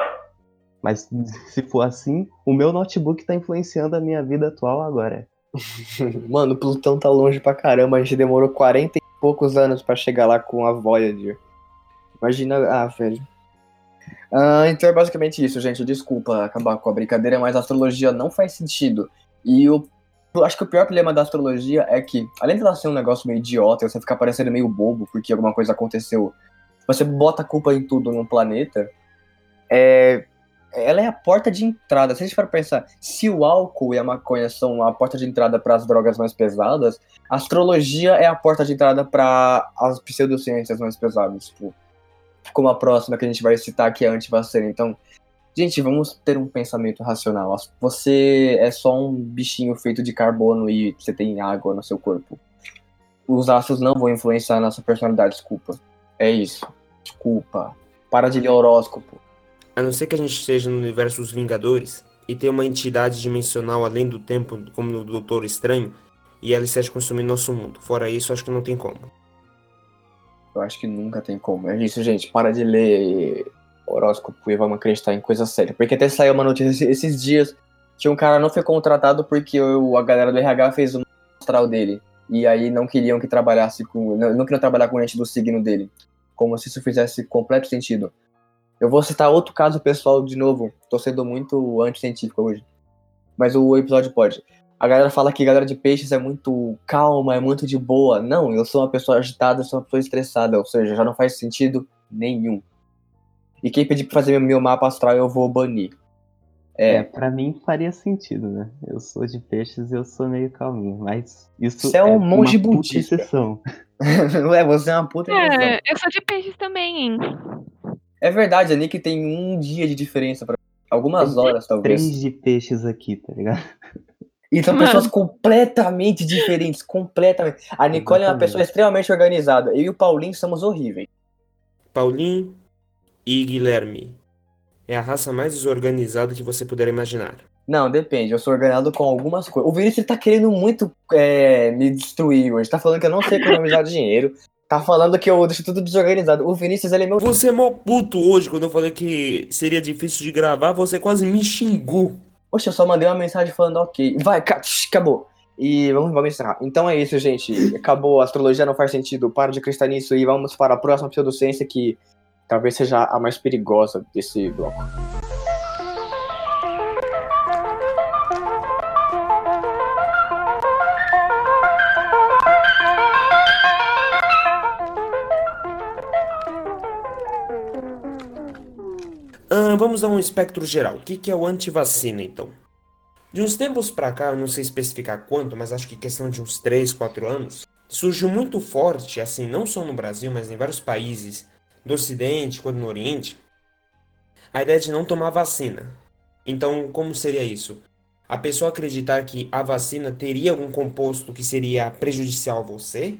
Mas se for assim, o meu notebook tá influenciando a minha vida atual agora. Mano, Plutão tá longe pra caramba. A gente demorou 40 e poucos anos pra chegar lá com a Voyager. Imagina, ah, velho. Ah, então é basicamente isso, gente. Desculpa acabar com a brincadeira, mas a astrologia não faz sentido. E eu, eu acho que o pior problema da astrologia é que, além de ela ser um negócio meio idiota, você ficar parecendo meio bobo porque alguma coisa aconteceu, você bota a culpa em tudo no planeta, é, ela é a porta de entrada. Se a gente for pensar, se o álcool e a maconha são a porta de entrada para as drogas mais pesadas, a astrologia é a porta de entrada para as pseudociências mais pesadas. Tipo, como a próxima que a gente vai citar, que é a antivacina. Então, gente, vamos ter um pensamento racional. Você é só um bichinho feito de carbono e você tem água no seu corpo. Os astros não vão influenciar na sua personalidade, desculpa. É isso. Desculpa. Para de ler horóscopo. A não ser que a gente esteja no universo dos Vingadores e tenha uma entidade dimensional além do tempo, como no Doutor Estranho, e ela esteja consumindo nosso mundo. Fora isso, acho que não tem como. Eu acho que nunca tem como. É isso, gente. Para de ler horóscopo e vamos acreditar em coisa séria. Porque até saiu uma notícia esses dias que um cara não foi contratado porque o, a galera do RH fez o astral dele. E aí não queriam que trabalhasse com. Não, não queriam trabalhar com o ente do signo dele. Como se isso fizesse completo sentido. Eu vou citar outro caso pessoal de novo. Tô sendo muito anticientífico hoje. Mas o episódio pode. A galera fala que a galera de peixes é muito calma, é muito de boa. Não, eu sou uma pessoa agitada, eu sou uma pessoa estressada. Ou seja, já não faz sentido nenhum. E quem pedir pra fazer meu mapa astral, eu vou banir. É, É, pra mim faria sentido, né? Eu sou de peixes e eu sou meio calminho, mas isso Você é um uma monge puta budista. exceção. Ué, você é uma puta exceção. É, eu sou de peixes também, hein? É verdade, a Nick tem um dia de diferença pra algumas horas, talvez. Três de peixes aqui, tá ligado? E são Mano. pessoas completamente diferentes, completamente. A Nicole é uma Exatamente. pessoa extremamente organizada. Eu e o Paulinho somos horríveis. Paulinho e Guilherme. É a raça mais desorganizada que você puder imaginar. Não, depende. Eu sou organizado com algumas coisas. O Vinícius tá querendo muito é, me destruir hoje. Tá falando que eu não sei economizar dinheiro. Tá falando que eu deixo tudo desorganizado. O Vinícius, ele é meu. Você é mó puto hoje quando eu falei que seria difícil de gravar, você quase me xingou. Poxa, eu só mandei uma mensagem falando ok. Vai, ca- acabou. E vamos, vamos encerrar. Então é isso, gente. Acabou. A astrologia não faz sentido. Para de acreditar nisso e vamos para a próxima pseudociência que talvez seja a mais perigosa desse bloco. Ah, vamos dar um espectro geral. O que, que é o antivacina, então? De uns tempos pra cá, eu não sei especificar quanto, mas acho que questão de uns 3, 4 anos, surgiu muito forte, assim, não só no Brasil, mas em vários países do Ocidente, quanto no Oriente, a ideia de não tomar vacina. Então, como seria isso? A pessoa acreditar que a vacina teria algum composto que seria prejudicial a você,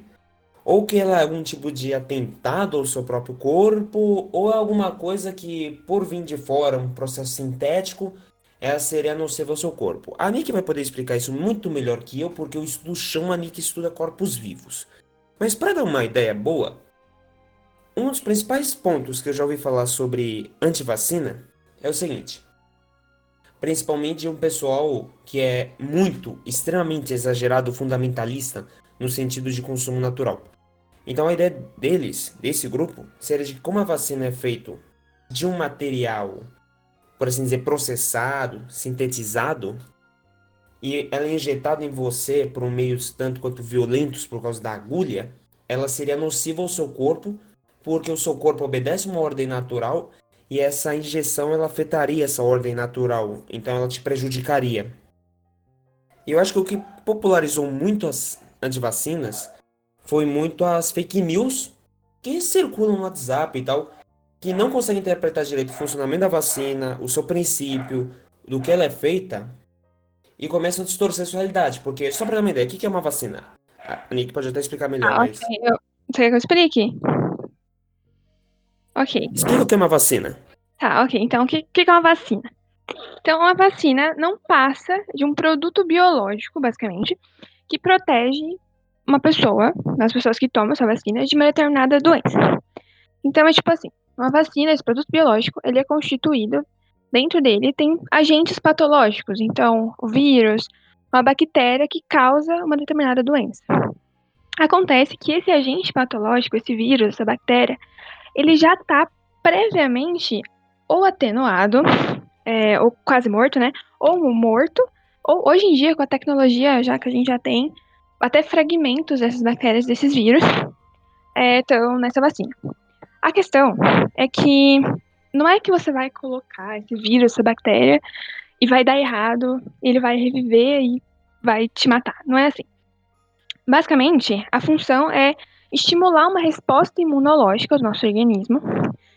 ou que ela é algum tipo de atentado ao seu próprio corpo, ou é alguma coisa que, por vir de fora, um processo sintético, ela seria nociva ao seu corpo. A Nick vai poder explicar isso muito melhor que eu, porque eu estudo chão, a Nick estuda corpos vivos. Mas para dar uma ideia boa, um dos principais pontos que eu já ouvi falar sobre antivacina é o seguinte. Principalmente um pessoal que é muito, extremamente exagerado, fundamentalista, no sentido de consumo natural. Então a ideia deles, desse grupo, seria de como a vacina é feita de um material, por assim dizer, processado, sintetizado, e ela é injetada em você por um meios tanto quanto violentos por causa da agulha, ela seria nociva ao seu corpo, porque o seu corpo obedece uma ordem natural e essa injeção ela afetaria essa ordem natural, então ela te prejudicaria. E eu acho que o que popularizou muito as antivacinas foi muito as fake news que circulam no WhatsApp e tal, que não conseguem interpretar direito o funcionamento da vacina, o seu princípio, do que ela é feita, e começam a distorcer a sua realidade. Porque, só pra dar uma ideia, o que é uma vacina? A Nick pode até explicar melhor, Ah, mas... Eu... Você quer que eu explique? Ok. Explica o que é uma vacina. Tá, ok. Então, o que, que é uma vacina? Então, uma vacina não passa de um produto biológico, basicamente, que protege uma pessoa, as pessoas que tomam essa vacina, de uma determinada doença. Então, é tipo assim, uma vacina, esse produto biológico, ele é constituído, dentro dele tem agentes patológicos, então, o vírus, uma bactéria que causa uma determinada doença. Acontece que esse agente patológico, esse vírus, essa bactéria, ele já está previamente ou atenuado, é, ou quase morto, né? Ou morto, ou hoje em dia, com a tecnologia já que a gente já tem, até fragmentos dessas bactérias, desses vírus, estão nessa vacina. A questão é que não é que você vai colocar esse vírus, essa bactéria, e vai dar errado, ele vai reviver e vai te matar. Não é assim. Basicamente, a função é estimular uma resposta imunológica do nosso organismo,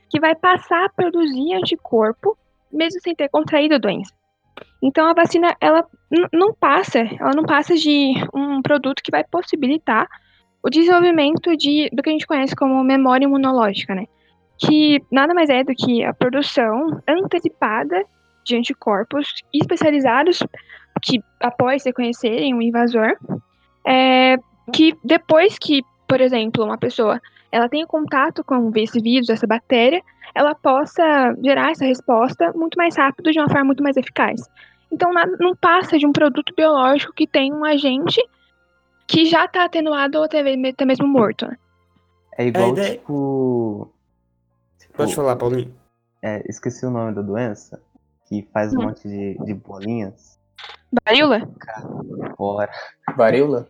que vai passar a produzir anticorpo, mesmo sem ter contraído a doença. Então a vacina ela não passa, ela não passa de um produto que vai possibilitar o desenvolvimento de do que a gente conhece como memória imunológica, né? Que nada mais é do que a produção antecipada de anticorpos especializados que após reconhecerem o invasor, é, que depois que, por exemplo, uma pessoa ela tenha contato com esse vírus, essa bactéria, ela possa gerar essa resposta muito mais rápido, de uma forma muito mais eficaz. Então, não passa de um produto biológico que tem um agente que já está atenuado ou até, mesmo morto. Né? É igual, é, tipo, tipo... Pode falar, Paulinho. É, esqueci o nome da doença, que faz um hum. monte de, de bolinhas. Varíola? Catapora. Varíola?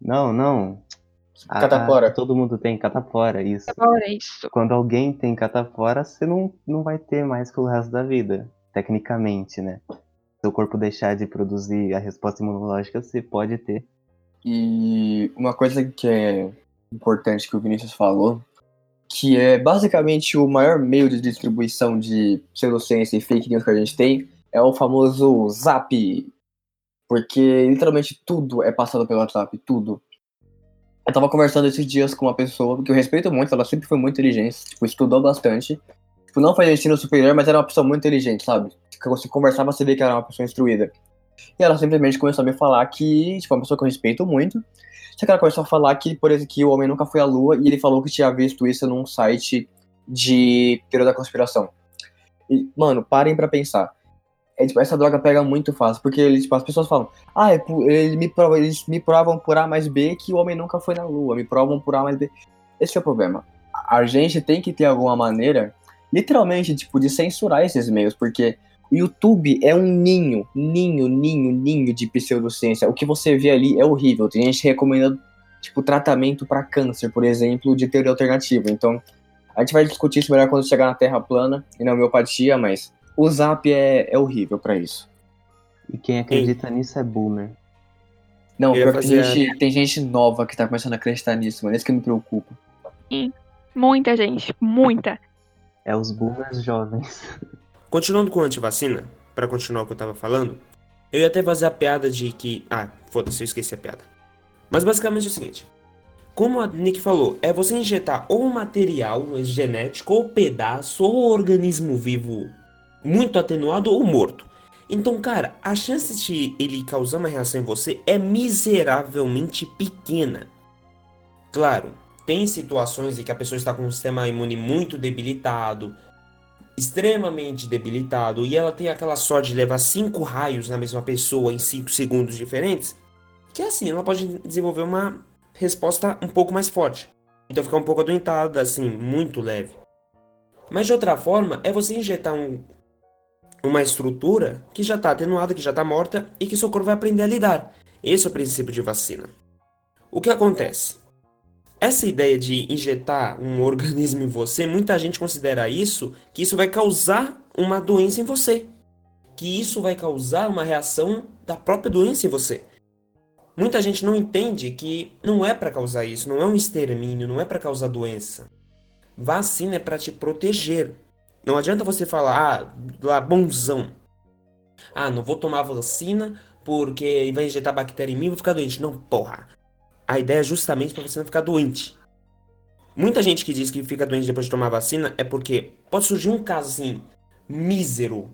Não, não. Catapora. todo mundo tem catapora, isso. Catapora, isso. Quando alguém tem catapora, você não, não vai ter mais pelo resto da vida, tecnicamente, né? Seu corpo deixar de produzir a resposta imunológica, você pode ter. E uma coisa que é importante que o Vinícius falou, que é basicamente o maior meio de distribuição de pseudociência e fake news que a gente tem, é o famoso Zap. Porque literalmente tudo é passado pelo WhatsApp, tudo. Eu tava conversando esses dias com uma pessoa que eu respeito muito, ela sempre foi muito inteligente, tipo, estudou bastante. Tipo, não fazia ensino superior, mas era uma pessoa muito inteligente, sabe? Se conversava, você vê que era uma pessoa instruída. E ela simplesmente começou a me falar que, tipo, uma pessoa que eu respeito muito. Só que ela começou a falar que, por exemplo, que o homem nunca foi à lua e ele falou que tinha visto isso num site de teoria da conspiração. E, mano, parem para pensar é, tipo, essa droga pega muito fácil, porque ele, tipo, as pessoas falam, ah, é, ele me prova, eles me provam por A mais B que o homem nunca foi na Lua, me provam por A mais B. Esse é o problema. A gente tem que ter alguma maneira, literalmente, tipo, de censurar esses meios, porque o YouTube é um ninho, ninho, ninho, ninho de pseudociência. O que você vê ali é horrível. Tem gente recomendando, tipo, tratamento para câncer, por exemplo, de teoria alternativa. Então, a gente vai discutir isso melhor quando chegar na Terra plana e na homeopatia, mas o Zap é, é horrível para isso. E quem acredita nisso é boomer. Não, pior tem, gente, tem gente nova que tá começando a acreditar nisso, mano. É isso que me preocupa. Sim, muita gente, muita. É os boomers jovens. Continuando com a antivacina, para continuar o que eu tava falando, eu ia até fazer a piada de que. Ah, foda-se, eu esqueci a piada. Mas basicamente é o seguinte: como a Nick falou, é você injetar ou material genético, ou pedaço, ou organismo vivo muito atenuado ou morto. Então, cara, a chance de ele causar uma reação em você é miseravelmente pequena. Claro, tem situações em que a pessoa está com um sistema imune muito debilitado, extremamente debilitado, e ela tem aquela sorte de levar cinco raios na mesma pessoa em cinco segundos diferentes, que assim, ela pode desenvolver uma resposta um pouco mais forte. Então ficar um pouco adoentada, assim, muito leve. Mas de outra forma, é você injetar um uma estrutura que já está atenuada, que já está morta e que seu corpo vai aprender a lidar. Esse é o princípio de vacina. O que acontece? Essa ideia de injetar um organismo em você, muita gente considera isso que isso vai causar uma doença em você. Que isso vai causar uma reação da própria doença em você. Muita gente não entende que não é para causar isso, não é um extermínio, não é para causar doença. Vacina é para te proteger, não adianta você falar, ah, lá, bonzão. Ah, não vou tomar vacina porque vai injetar bactéria em mim vou ficar doente. Não, porra. A ideia é justamente para você não ficar doente. Muita gente que diz que fica doente depois de tomar vacina é porque pode surgir um caso assim, mísero,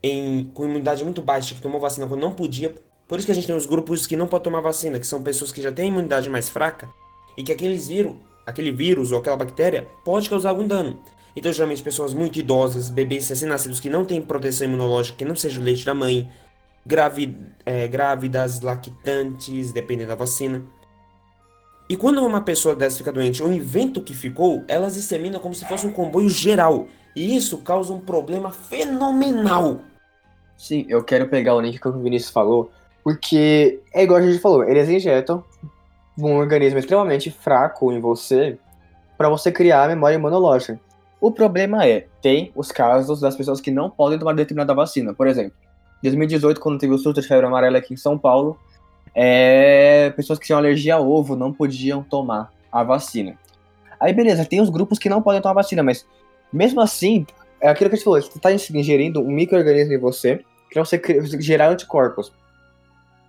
em, com imunidade muito baixa, que tomou vacina quando não podia. Por isso que a gente tem os grupos que não podem tomar vacina, que são pessoas que já têm imunidade mais fraca e que aqueles vírus, aquele vírus ou aquela bactéria pode causar algum dano. Então, geralmente, pessoas muito idosas, bebês recém-nascidos que não têm proteção imunológica, que não seja o leite da mãe, é, grávidas, lactantes, dependendo da vacina. E quando uma pessoa dessa fica doente, o invento que ficou, elas disseminam como se fosse um comboio geral. E isso causa um problema fenomenal. Sim, eu quero pegar o link que o Vinícius falou, porque é igual a gente falou, eles injetam um organismo extremamente fraco em você para você criar a memória imunológica. O problema é, tem os casos das pessoas que não podem tomar determinada vacina. Por exemplo, em 2018, quando teve o surto de febre amarela aqui em São Paulo, é, pessoas que tinham alergia a ovo não podiam tomar a vacina. Aí beleza, tem os grupos que não podem tomar vacina, mas mesmo assim, é aquilo que a gente falou, você está ingerindo um microorganismo em você, que você gerar anticorpos.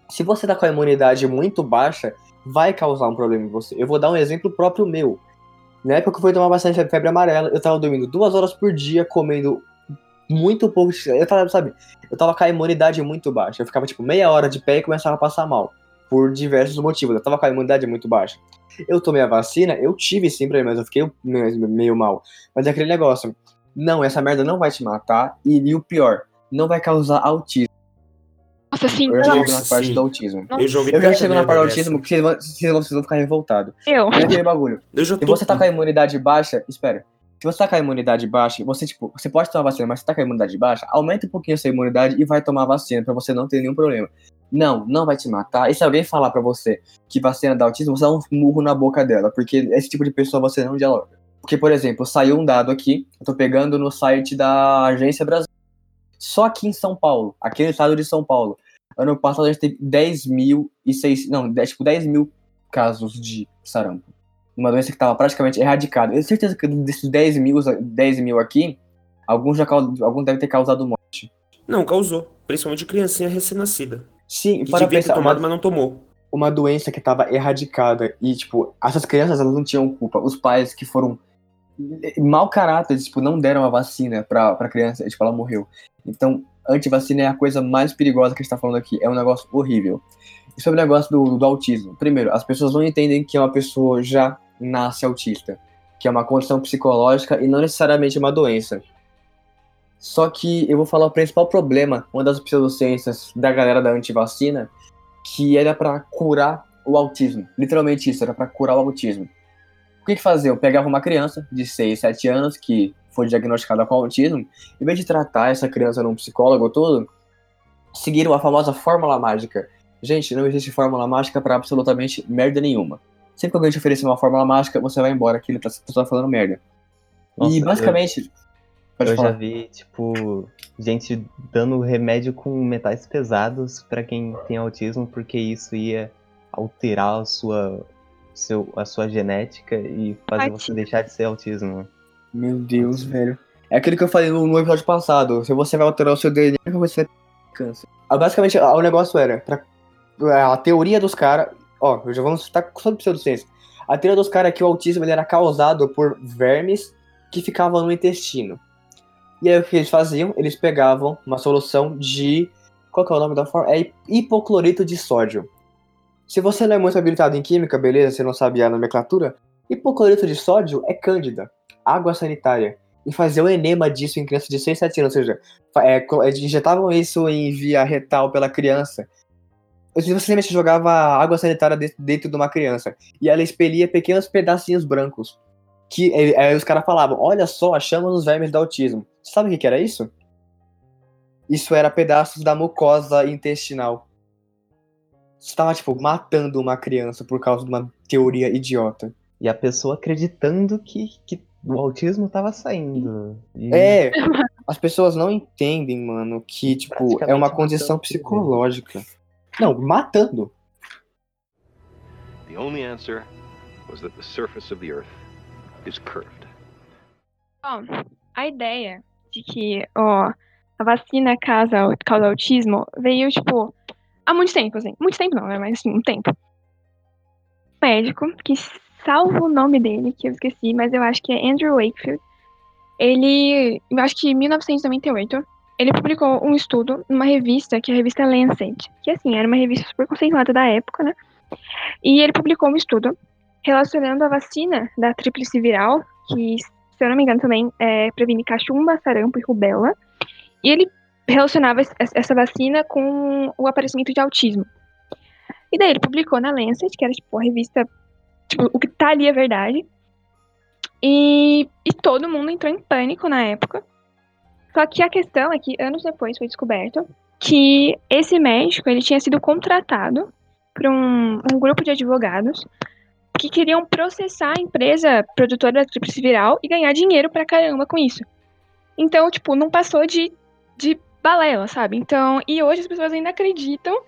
Se você está com a imunidade muito baixa, vai causar um problema em você. Eu vou dar um exemplo próprio meu. Na época que eu fui tomar bastante febre amarela, eu tava dormindo duas horas por dia, comendo muito pouco. Eu tava, sabe, eu tava com a imunidade muito baixa. Eu ficava, tipo, meia hora de pé e começava a passar mal. Por diversos motivos. Eu tava com a imunidade muito baixa. Eu tomei a vacina, eu tive sim mas eu fiquei meio mal. Mas é aquele negócio. Não, essa merda não vai te matar. E, e o pior, não vai causar autismo. Nossa, sim. Eu já não. chego na parte do autismo. Eu já, ouvi Eu já chego na parte do autismo porque vocês vão, vocês vão- vocês vão ficar revoltados. Eu. É aquele bagulho. Eu já Se tô... você tá com a imunidade baixa, espera. Se você tá com a imunidade baixa, você, tipo, você pode tomar vacina, mas você tá com a imunidade baixa, aumenta um pouquinho a sua imunidade e vai tomar a vacina pra você não ter nenhum problema. Não, não vai te matar. E se alguém falar pra você que vacina dá autismo, você dá um murro na boca dela, porque esse tipo de pessoa você não dialoga. Porque, por exemplo, saiu um dado aqui, eu tô pegando no site da Agência Brasil. Só aqui em São Paulo, aqui no estado de São Paulo, ano passado a gente teve 10 mil e seis, não, 10, tipo 10 mil casos de sarampo. Uma doença que estava praticamente erradicada. Eu tenho certeza que desses 10 mil, 10 mil aqui, alguns já alguns devem ter causado morte. Não, causou. Principalmente criancinha recém-nascida. Sim, Que para devia ter pensar, tomado, uma, mas não tomou. uma doença que estava erradicada e, tipo, essas crianças elas não tinham culpa. Os pais que foram mau caráter, tipo, não deram a vacina pra, pra criança, tipo, ela morreu. Então, antivacina é a coisa mais perigosa que a gente tá falando aqui. É um negócio horrível. E sobre o negócio do, do autismo. Primeiro, as pessoas não entendem que uma pessoa já nasce autista. Que é uma condição psicológica e não necessariamente uma doença. Só que eu vou falar o principal problema, uma das pseudociências da galera da antivacina, que era pra curar o autismo. Literalmente isso, era pra curar o autismo. O que que fazia? Eu pegava uma criança de 6, 7 anos que foi diagnosticada com autismo, em vez de tratar essa criança num psicólogo ou tudo, seguiram a famosa fórmula mágica. Gente, não existe fórmula mágica pra absolutamente merda nenhuma. Sempre que alguém te oferecer uma fórmula mágica, você vai embora, que ele tá, tá falando merda. Nossa, e basicamente. Eu falar. já vi, tipo, gente dando remédio com metais pesados pra quem tem autismo, porque isso ia alterar a sua, seu, a sua genética e fazer Ai, você deixar de ser autismo. Meu Deus, velho. É aquilo que eu falei no, no episódio passado. Se você vai alterar o seu DNA, você vai ter câncer. Ah, basicamente, ah, o negócio era, pra, a teoria dos caras. Ó, já vamos citar sobre pseudociência. A teoria dos caras é que o autismo ele era causado por vermes que ficavam no intestino. E aí o que eles faziam? Eles pegavam uma solução de. Qual que é o nome da forma? É hipoclorito de sódio. Se você não é muito habilitado em química, beleza, você não sabe a nomenclatura, hipoclorito de sódio é cândida, água sanitária. E fazer o enema disso em crianças de 6, 7 anos, ou seja, é, injetavam isso em via retal pela criança. Você simplesmente jogava água sanitária dentro, dentro de uma criança. E ela expelia pequenos pedacinhos brancos. Que é, aí os caras falavam: Olha só, achamos os vermes do autismo. Sabe o que, que era isso? Isso era pedaços da mucosa intestinal. Você tava, tipo, matando uma criança por causa de uma teoria idiota. E a pessoa acreditando que, que o autismo tava saindo. E É, as pessoas não entendem, mano, que, tipo, é uma condição psicológica. Não, matando. The only answer was that the surface of the Earth is curved. Ó, a ideia de que ó, a vacina causa, causa autismo veio, tipo, há muito tempo, assim. Muito tempo não, né? Mas assim, um tempo. Um médico, que salvo o nome dele, que eu esqueci, mas eu acho que é Andrew Wakefield. Ele, eu acho que em 1998, ele publicou um estudo numa revista, que é a revista Lancet, que assim, era uma revista super conceituada da época, né? E ele publicou um estudo relacionando a vacina da tríplice viral, que se eu não me engano, também é, previne cachumba, sarampo e rubéola. E ele relacionava es- essa vacina com o aparecimento de autismo. E daí ele publicou na Lancet, que era tipo a revista Tipo, o que tá ali é verdade. E, e todo mundo entrou em pânico na época. Só que a questão é que anos depois foi descoberto que esse médico ele tinha sido contratado por um, um grupo de advogados que queriam processar a empresa produtora da tríplice viral e ganhar dinheiro pra caramba com isso. Então, tipo, não passou de, de balela, sabe? Então, e hoje as pessoas ainda acreditam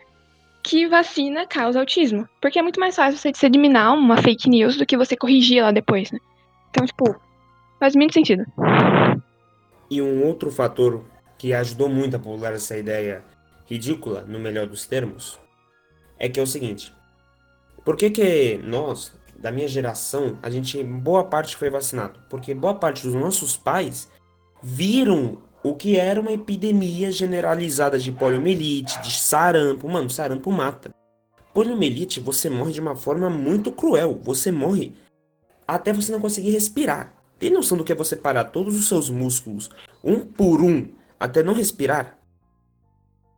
que vacina causa autismo. Porque é muito mais fácil você eliminar uma fake news do que você corrigir ela depois, né? Então, tipo, faz muito sentido. E um outro fator que ajudou muito a popularizar essa ideia ridícula, no melhor dos termos, é que é o seguinte. Por que que nós, da minha geração, a gente, boa parte foi vacinado? Porque boa parte dos nossos pais viram o que era uma epidemia generalizada de poliomielite, de sarampo. Mano, sarampo mata. Poliomielite, você morre de uma forma muito cruel. Você morre até você não conseguir respirar. Tem noção do que é você parar todos os seus músculos, um por um, até não respirar?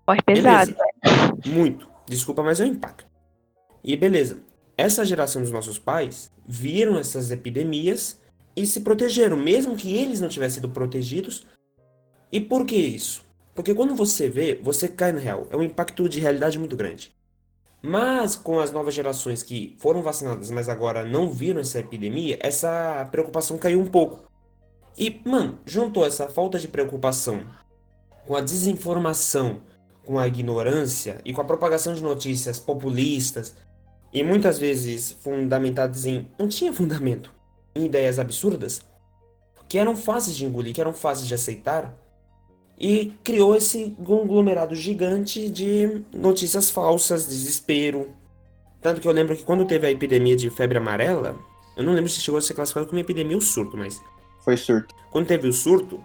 Morre pesado. Beleza. Muito. Desculpa, mas é um impacto. E beleza. Essa geração dos nossos pais viram essas epidemias e se protegeram, mesmo que eles não tivessem sido protegidos. E por que isso? Porque quando você vê, você cai no real. É um impacto de realidade muito grande. Mas com as novas gerações que foram vacinadas, mas agora não viram essa epidemia, essa preocupação caiu um pouco. E, mano, juntou essa falta de preocupação com a desinformação, com a ignorância e com a propagação de notícias populistas e muitas vezes fundamentadas em. não tinha fundamento, em ideias absurdas, que eram fáceis de engolir, que eram fáceis de aceitar, e criou esse conglomerado gigante de notícias falsas, desespero. Tanto que eu lembro que quando teve a epidemia de febre amarela, eu não lembro se chegou a ser classificado como epidemia ou surto, mas. Foi surto. Quando teve o surto,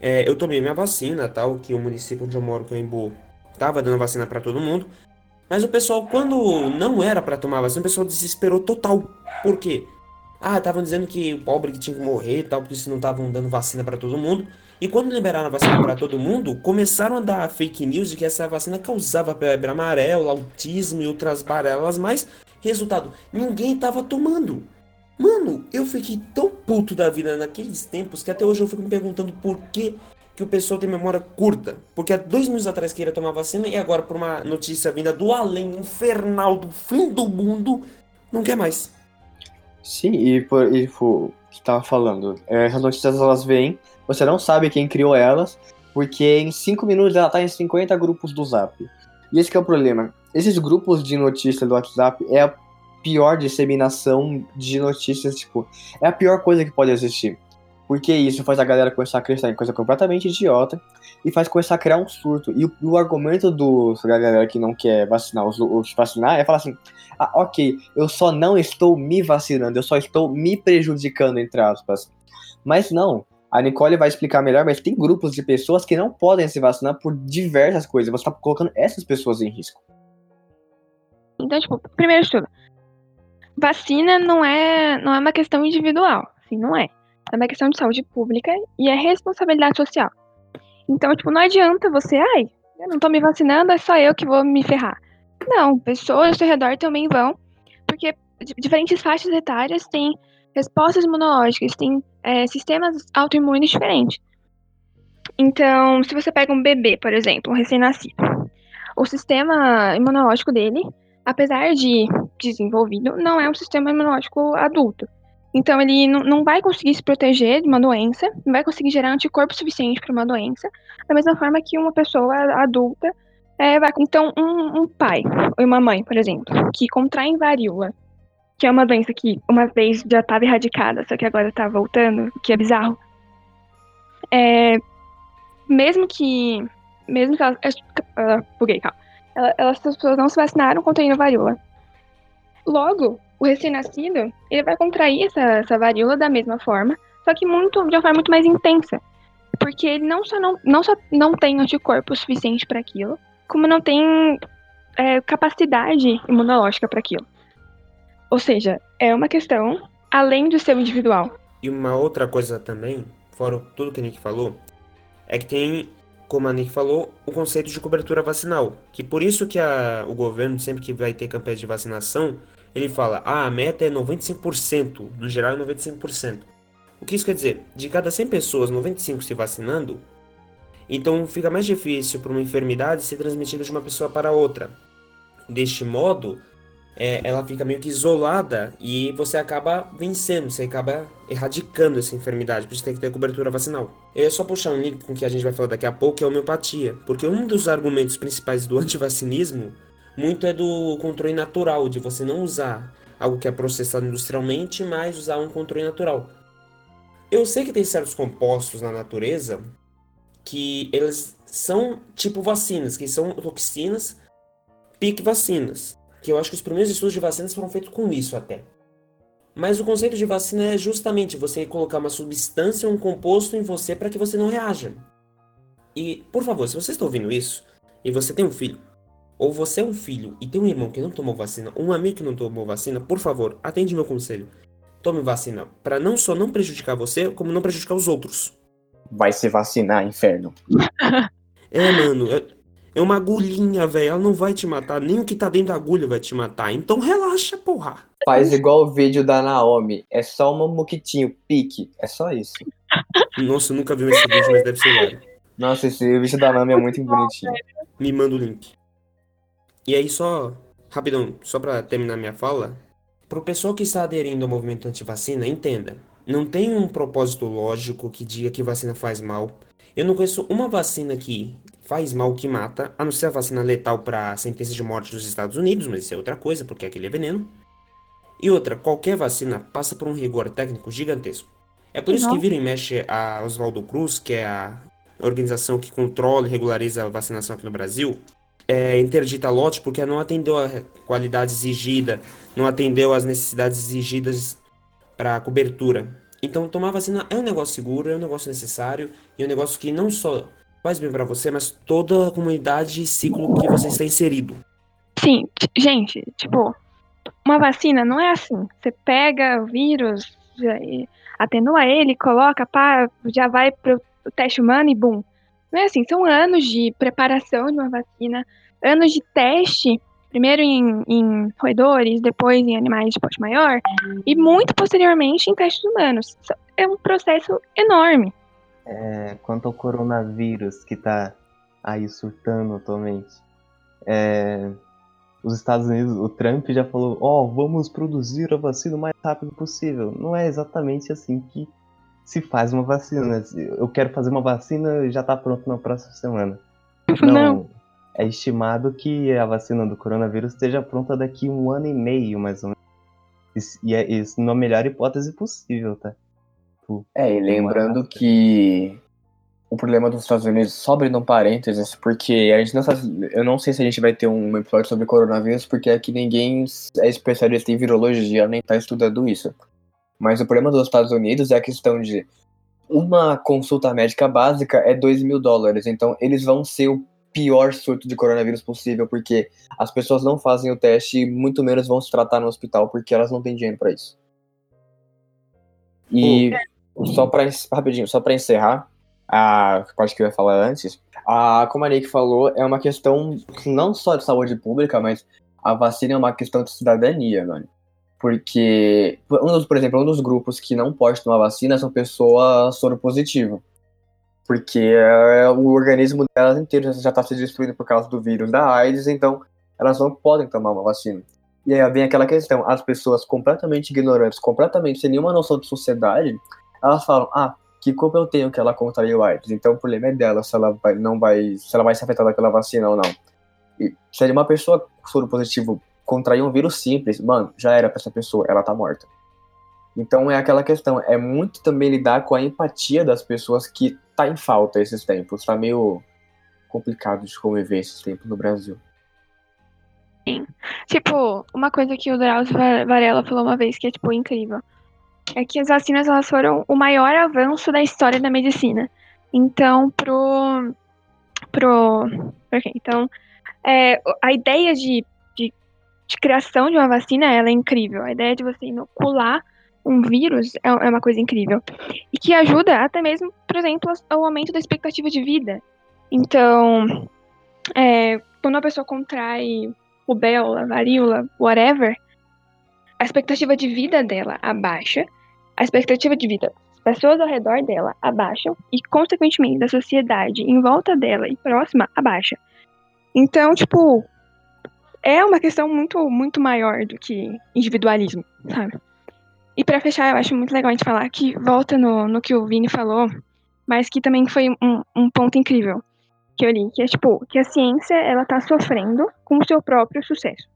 é, eu tomei minha vacina, tal, que o município onde eu moro, que é tava dando vacina para todo mundo. Mas o pessoal, quando não era para tomar vacina, o pessoal desesperou total. Por quê? Ah, estavam dizendo que o pobre que tinha que morrer e tal, porque se não estavam dando vacina para todo mundo. E quando liberaram a vacina para todo mundo, começaram a dar fake news de que essa vacina causava febre amarela, autismo e outras barelas, mas resultado, ninguém tava tomando. Mano, eu fiquei tão puto da vida naqueles tempos que até hoje eu fico me perguntando por que, que o pessoal tem memória curta. Porque há dois meses atrás queria tomar vacina e agora, por uma notícia vinda do além infernal, do fim do mundo, não quer mais. Sim, e por que tava falando, é, essas notícias elas vêm você não sabe quem criou elas, porque em 5 minutos ela tá em 50 grupos do Zap. E esse é o problema. Esses grupos de notícias do WhatsApp é a pior disseminação de notícias, tipo, é a pior coisa que pode existir. Porque isso faz a galera começar a acreditar em coisa completamente idiota e faz começar a criar um surto. E o, o argumento dos da galera que não quer vacinar, os, os vacinar, é falar assim: ah, ok, eu só não estou me vacinando, eu só estou me prejudicando, entre aspas. Mas não, a Nicole vai explicar melhor, mas tem grupos de pessoas que não podem se vacinar por diversas coisas. Você está colocando essas pessoas em risco. Então, tipo, primeiro de tudo, vacina não é, não é uma questão individual. Assim, não é. É uma questão de saúde pública e é responsabilidade social. Então, tipo, não adianta você, ai, eu não tô me vacinando, é só eu que vou me ferrar. Não, pessoas ao seu redor também vão, porque diferentes faixas etárias têm respostas imunológicas, têm é, sistemas autoimunes diferentes. Então, se você pega um bebê, por exemplo, um recém-nascido, o sistema imunológico dele, apesar de desenvolvido, não é um sistema imunológico adulto. Então, ele não vai conseguir se proteger de uma doença, não vai conseguir gerar anticorpo suficiente para uma doença, da mesma forma que uma pessoa adulta é, vai. Então, um, um pai ou uma mãe, por exemplo, que contraem varíola que é uma doença que uma vez já estava erradicada, só que agora está voltando, que é bizarro. É, mesmo que. Mesmo que elas. Uh, buguei, calma. Elas, as pessoas não se vacinaram contra a varíola. Logo, o recém-nascido, ele vai contrair essa, essa varíola da mesma forma, só que muito, de uma forma muito mais intensa. Porque ele não só não, não, só não tem anticorpo suficiente para aquilo, como não tem é, capacidade imunológica para aquilo. Ou seja, é uma questão além do seu individual. E uma outra coisa também, fora tudo que a Nick falou, é que tem, como a Nick falou, o conceito de cobertura vacinal. Que por isso que a, o governo, sempre que vai ter campanha de vacinação, ele fala, ah, a meta é 95%, no geral é 95%. O que isso quer dizer? De cada 100 pessoas, 95 se vacinando, então fica mais difícil para uma enfermidade ser transmitida de uma pessoa para outra. Deste modo, é, ela fica meio que isolada e você acaba vencendo, você acaba erradicando essa enfermidade, por isso tem que ter cobertura vacinal. Eu ia só puxar um link com o que a gente vai falar daqui a pouco, que é a homeopatia, porque um dos argumentos principais do antivacinismo muito é do controle natural, de você não usar algo que é processado industrialmente, mas usar um controle natural. Eu sei que tem certos compostos na natureza que eles são tipo vacinas, que são toxinas, pique vacinas que eu acho que os primeiros estudos de vacinas foram feitos com isso até. Mas o conceito de vacina é justamente você colocar uma substância, um composto em você para que você não reaja. E, por favor, se você está ouvindo isso e você tem um filho, ou você é um filho e tem um irmão que não tomou vacina, ou um amigo que não tomou vacina, por favor, atende meu conselho. Tome vacina para não só não prejudicar você, como não prejudicar os outros. Vai se vacinar, inferno. é, mano, é uma agulhinha, velho. Ela não vai te matar. Nem o que tá dentro da agulha vai te matar. Então relaxa, porra. Faz igual o vídeo da Naomi. É só um moquitinho, pique. É só isso. Nossa, eu nunca vi esse vídeo, mas deve ser hilário. Nossa, esse vídeo da Naomi é muito bonitinho. Me manda o link. E aí, só. Rapidão, só pra terminar minha fala. Pro pessoal que está aderindo ao movimento anti-vacina, entenda. Não tem um propósito lógico que diga que vacina faz mal. Eu não conheço uma vacina que faz mal que mata, a não ser a vacina letal para sentença de morte dos Estados Unidos, mas isso é outra coisa, porque aquele é veneno. E outra, qualquer vacina passa por um rigor técnico gigantesco. É por isso que vira e mexe a Oswaldo Cruz, que é a organização que controla e regulariza a vacinação aqui no Brasil, é, interdita lote porque não atendeu a qualidade exigida, não atendeu as necessidades exigidas para cobertura. Então, tomar vacina é um negócio seguro, é um negócio necessário e é um negócio que não só faz bem para você, mas toda a comunidade e ciclo que você está inserido. Sim, gente, tipo, uma vacina não é assim. Você pega o vírus, atenua ele, coloca, pá, já vai pro teste humano e bum. Não é assim, são anos de preparação de uma vacina, anos de teste, primeiro em, em roedores, depois em animais de porte maior, e muito posteriormente em testes humanos. É um processo enorme. É, quanto ao coronavírus que está aí surtando atualmente, é, os Estados Unidos, o Trump já falou: Ó, oh, vamos produzir a vacina o mais rápido possível. Não é exatamente assim que se faz uma vacina. Eu quero fazer uma vacina e já está pronto na próxima semana. Não, Não. É estimado que a vacina do coronavírus esteja pronta daqui um ano e meio, mais ou menos. E é isso na melhor hipótese possível, tá? Tipo, é, e lembrando que o problema dos Estados Unidos, só abrindo um parênteses, porque a gente não sabe, eu não sei se a gente vai ter um episódio sobre coronavírus, porque aqui ninguém é especialista em virologia, nem tá estudando isso. Mas o problema dos Estados Unidos é a questão de uma consulta médica básica é 2 mil dólares, então eles vão ser o pior surto de coronavírus possível, porque as pessoas não fazem o teste e muito menos vão se tratar no hospital, porque elas não têm dinheiro para isso. E só para rapidinho, só para encerrar a parte que eu ia falar antes, a, como a Nick falou, é uma questão não só de saúde pública, mas a vacina é uma questão de cidadania, mano. Porque, um dos, por exemplo, um dos grupos que não pode tomar vacina são pessoas soropositivas. Porque é, o organismo delas inteiro já está se destruindo por causa do vírus da AIDS, então elas não podem tomar uma vacina. E aí vem aquela questão, as pessoas completamente ignorantes, completamente sem nenhuma noção de sociedade, elas falam, ah, que culpa eu tenho que ela contraiu AIDS? Então o problema é dela se ela vai, não vai, se ela vai ser afetada pela vacina ou não. E se uma pessoa soro positivo contrair um vírus simples, mano, já era pra essa pessoa, ela tá morta. Então é aquela questão, é muito também lidar com a empatia das pessoas que tá em falta esses tempos, tá meio complicado de conviver esses tempos no Brasil. Sim. Tipo, uma coisa que o Drauzio Varela falou uma vez que é, tipo, incrível é que as vacinas elas foram o maior avanço da história da medicina. Então, pro. pro okay, então, é, a ideia de, de, de, criação de uma vacina ela é incrível. A ideia de você inocular um vírus é, é uma coisa incrível. E que ajuda até mesmo, por exemplo, ao aumento da expectativa de vida. Então, é, quando a pessoa contrai rubéola, varíola, whatever, a expectativa de vida dela abaixa, a expectativa de vida pessoas ao redor dela abaixam e, consequentemente, da sociedade em volta dela e próxima abaixa. Então, tipo, é uma questão muito, muito maior do que individualismo, sabe? E para fechar, eu acho muito legal a gente falar que volta no, no que o Vini falou, mas que também foi um, um ponto incrível que eu li, que é tipo, que a ciência ela tá sofrendo com o seu próprio sucesso.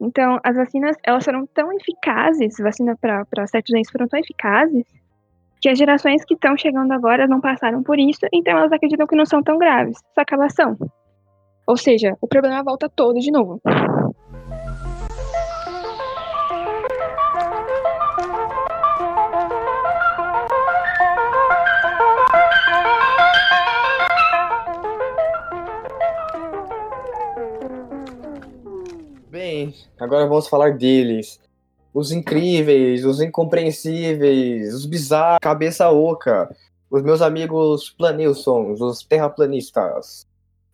Então, as vacinas, elas foram tão eficazes, vacina para certos doenças foram tão eficazes, que as gerações que estão chegando agora não passaram por isso, então elas acreditam que não são tão graves, só que elas são. Ou seja, o problema volta todo de novo. Agora vamos falar deles. Os incríveis, os incompreensíveis, os bizarros, cabeça oca, os meus amigos planilsons, os terraplanistas.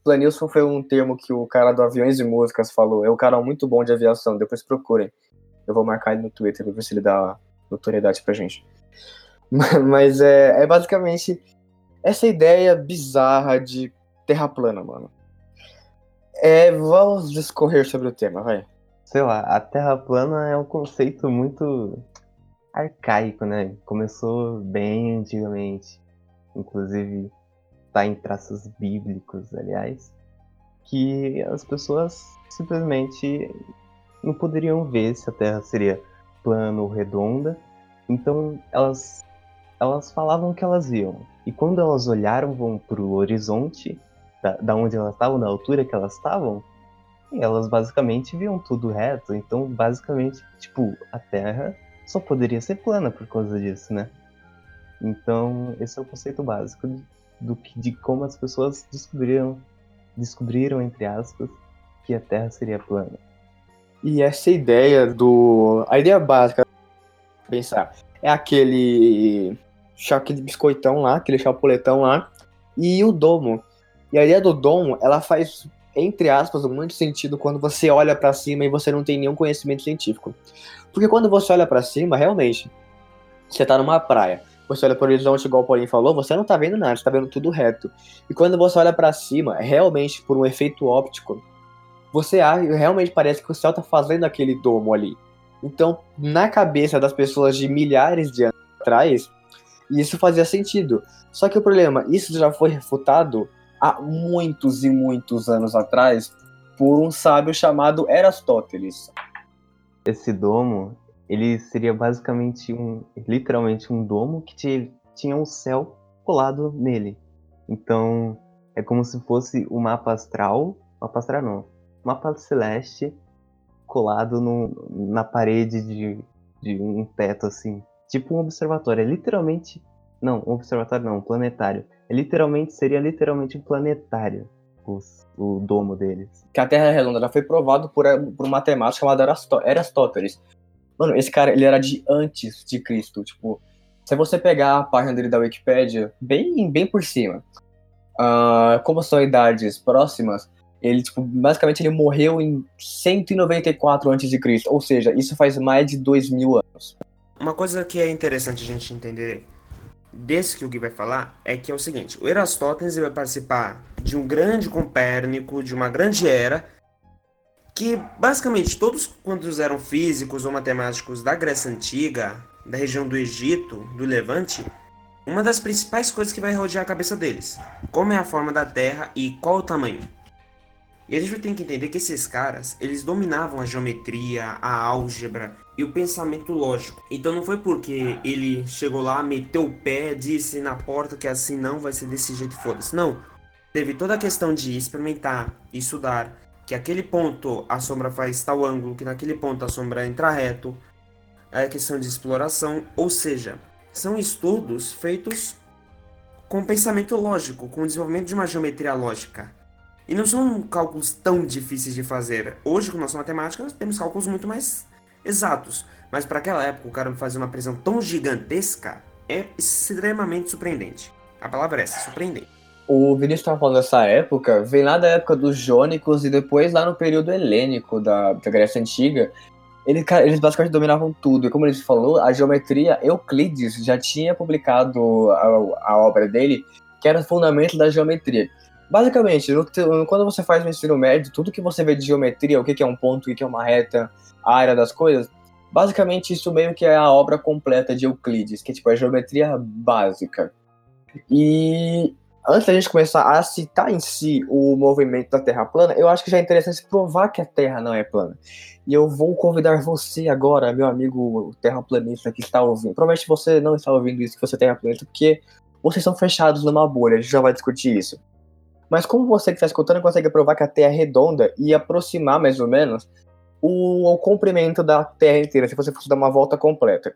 Planilson foi um termo que o cara do Aviões e Músicas falou. É um cara muito bom de aviação, depois procurem. Eu vou marcar ele no Twitter pra ver se ele dá notoriedade pra gente. Mas é, é basicamente essa ideia bizarra de terra plana, mano. É, vamos discorrer sobre o tema, vai. Sei lá, a Terra plana é um conceito muito arcaico, né? Começou bem antigamente. Inclusive, está em traços bíblicos, aliás, que as pessoas simplesmente não poderiam ver se a Terra seria plana ou redonda. Então elas elas falavam que elas viam. E quando elas olharam para o horizonte, da, da onde elas estavam, da altura que elas estavam, elas basicamente viam tudo reto. Então, basicamente, tipo, a Terra só poderia ser plana por causa disso, né? Então, esse é o conceito básico do que de como as pessoas descobriram, descobriram entre aspas, que a Terra seria plana. E essa ideia do, a ideia básica, pensar, é aquele aquele biscoitão lá, aquele chapuletão lá, e o domo. E a ideia do domo, ela faz entre aspas, muito sentido quando você olha para cima e você não tem nenhum conhecimento científico. Porque quando você olha para cima, realmente, você tá numa praia você olha para o horizonte, igual o Paulinho falou, você não tá vendo nada, você tá vendo tudo reto. E quando você olha para cima, realmente, por um efeito óptico, você realmente parece que o céu tá fazendo aquele domo ali. Então, na cabeça das pessoas de milhares de anos atrás, isso fazia sentido. Só que o problema, isso já foi refutado há muitos e muitos anos atrás por um sábio chamado Erastóteles. Esse domo, ele seria basicamente um, literalmente um domo que tinha um céu colado nele. Então, é como se fosse o um mapa astral, mapa astral não, mapa celeste colado no, na parede de, de um teto assim, tipo um observatório. É literalmente, não, um observatório não, um planetário. É literalmente seria literalmente um planetário. Os, o domo deles. Que a Terra é redonda já foi provado por, por um matemático chamado Aristóteles. Mano, esse cara, ele era de antes de Cristo. Tipo, se você pegar a página dele da Wikipedia, bem, bem por cima, uh, como são idades próximas, ele, tipo, basicamente ele morreu em 194 a.C., ou seja, isso faz mais de 2 mil anos. Uma coisa que é interessante a gente entender desse que o Gui vai falar é que é o seguinte, o Eratóstenes vai participar de um grande Copérnico, de uma grande era, que basicamente todos quantos eram físicos ou matemáticos da Grécia Antiga, da região do Egito, do Levante, uma das principais coisas que vai rodear a cabeça deles, como é a forma da Terra e qual o tamanho. E a gente tem que entender que esses caras, eles dominavam a geometria, a álgebra e o pensamento lógico. Então não foi porque ele chegou lá, meteu o pé, disse na porta que assim não vai ser desse jeito, foda-se. Não. Teve toda a questão de experimentar, estudar, que aquele ponto a sombra faz tal ângulo, que naquele ponto a sombra entra reto, é questão de exploração, ou seja, são estudos feitos com pensamento lógico, com o desenvolvimento de uma geometria lógica. E não são cálculos tão difíceis de fazer. Hoje, com nossa matemática, nós temos cálculos muito mais exatos. Mas para aquela época, o cara fazer uma precisão tão gigantesca é extremamente surpreendente. A palavra é essa, surpreendente o Vinícius estava falando dessa época, vem lá da época dos jônicos e depois lá no período helênico da, da Grécia Antiga, Ele, eles basicamente dominavam tudo. E como ele falou, a geometria, Euclides já tinha publicado a, a obra dele, que era o fundamento da geometria. Basicamente, no quando você faz o ensino médio, tudo que você vê de geometria, o que que é um ponto, o que é uma reta, a área das coisas, basicamente isso meio que é a obra completa de Euclides, que é tipo a geometria básica. E antes da gente começar a citar em si o movimento da Terra plana, eu acho que já é interessante provar que a Terra não é plana. E eu vou convidar você agora, meu amigo terraplanista que está ouvindo. Provavelmente você não está ouvindo isso, que você é terraplanista, porque vocês são fechados numa bolha, a gente já vai discutir isso. Mas como você que está escutando consegue provar que a Terra é redonda e aproximar mais ou menos o, o comprimento da Terra inteira, se você fosse dar uma volta completa?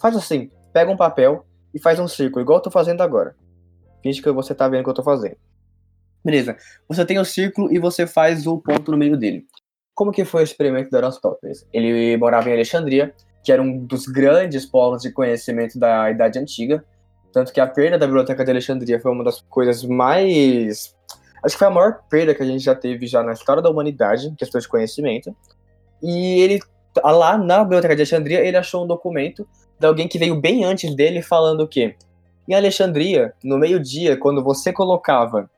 Faz assim, pega um papel e faz um círculo, igual eu tô fazendo agora. Finge que você tá vendo o que eu tô fazendo. Beleza. Você tem o círculo e você faz o ponto no meio dele. Como que foi o experimento do Aristóteles? Ele morava em Alexandria, que era um dos grandes polos de conhecimento da Idade Antiga. Tanto que a perda da Biblioteca de Alexandria foi uma das coisas mais. Acho que foi a maior perda que a gente já teve já na história da humanidade, em questão de conhecimento. E ele, lá na Biblioteca de Alexandria, ele achou um documento de alguém que veio bem antes dele falando que em Alexandria, no meio-dia, quando você colocava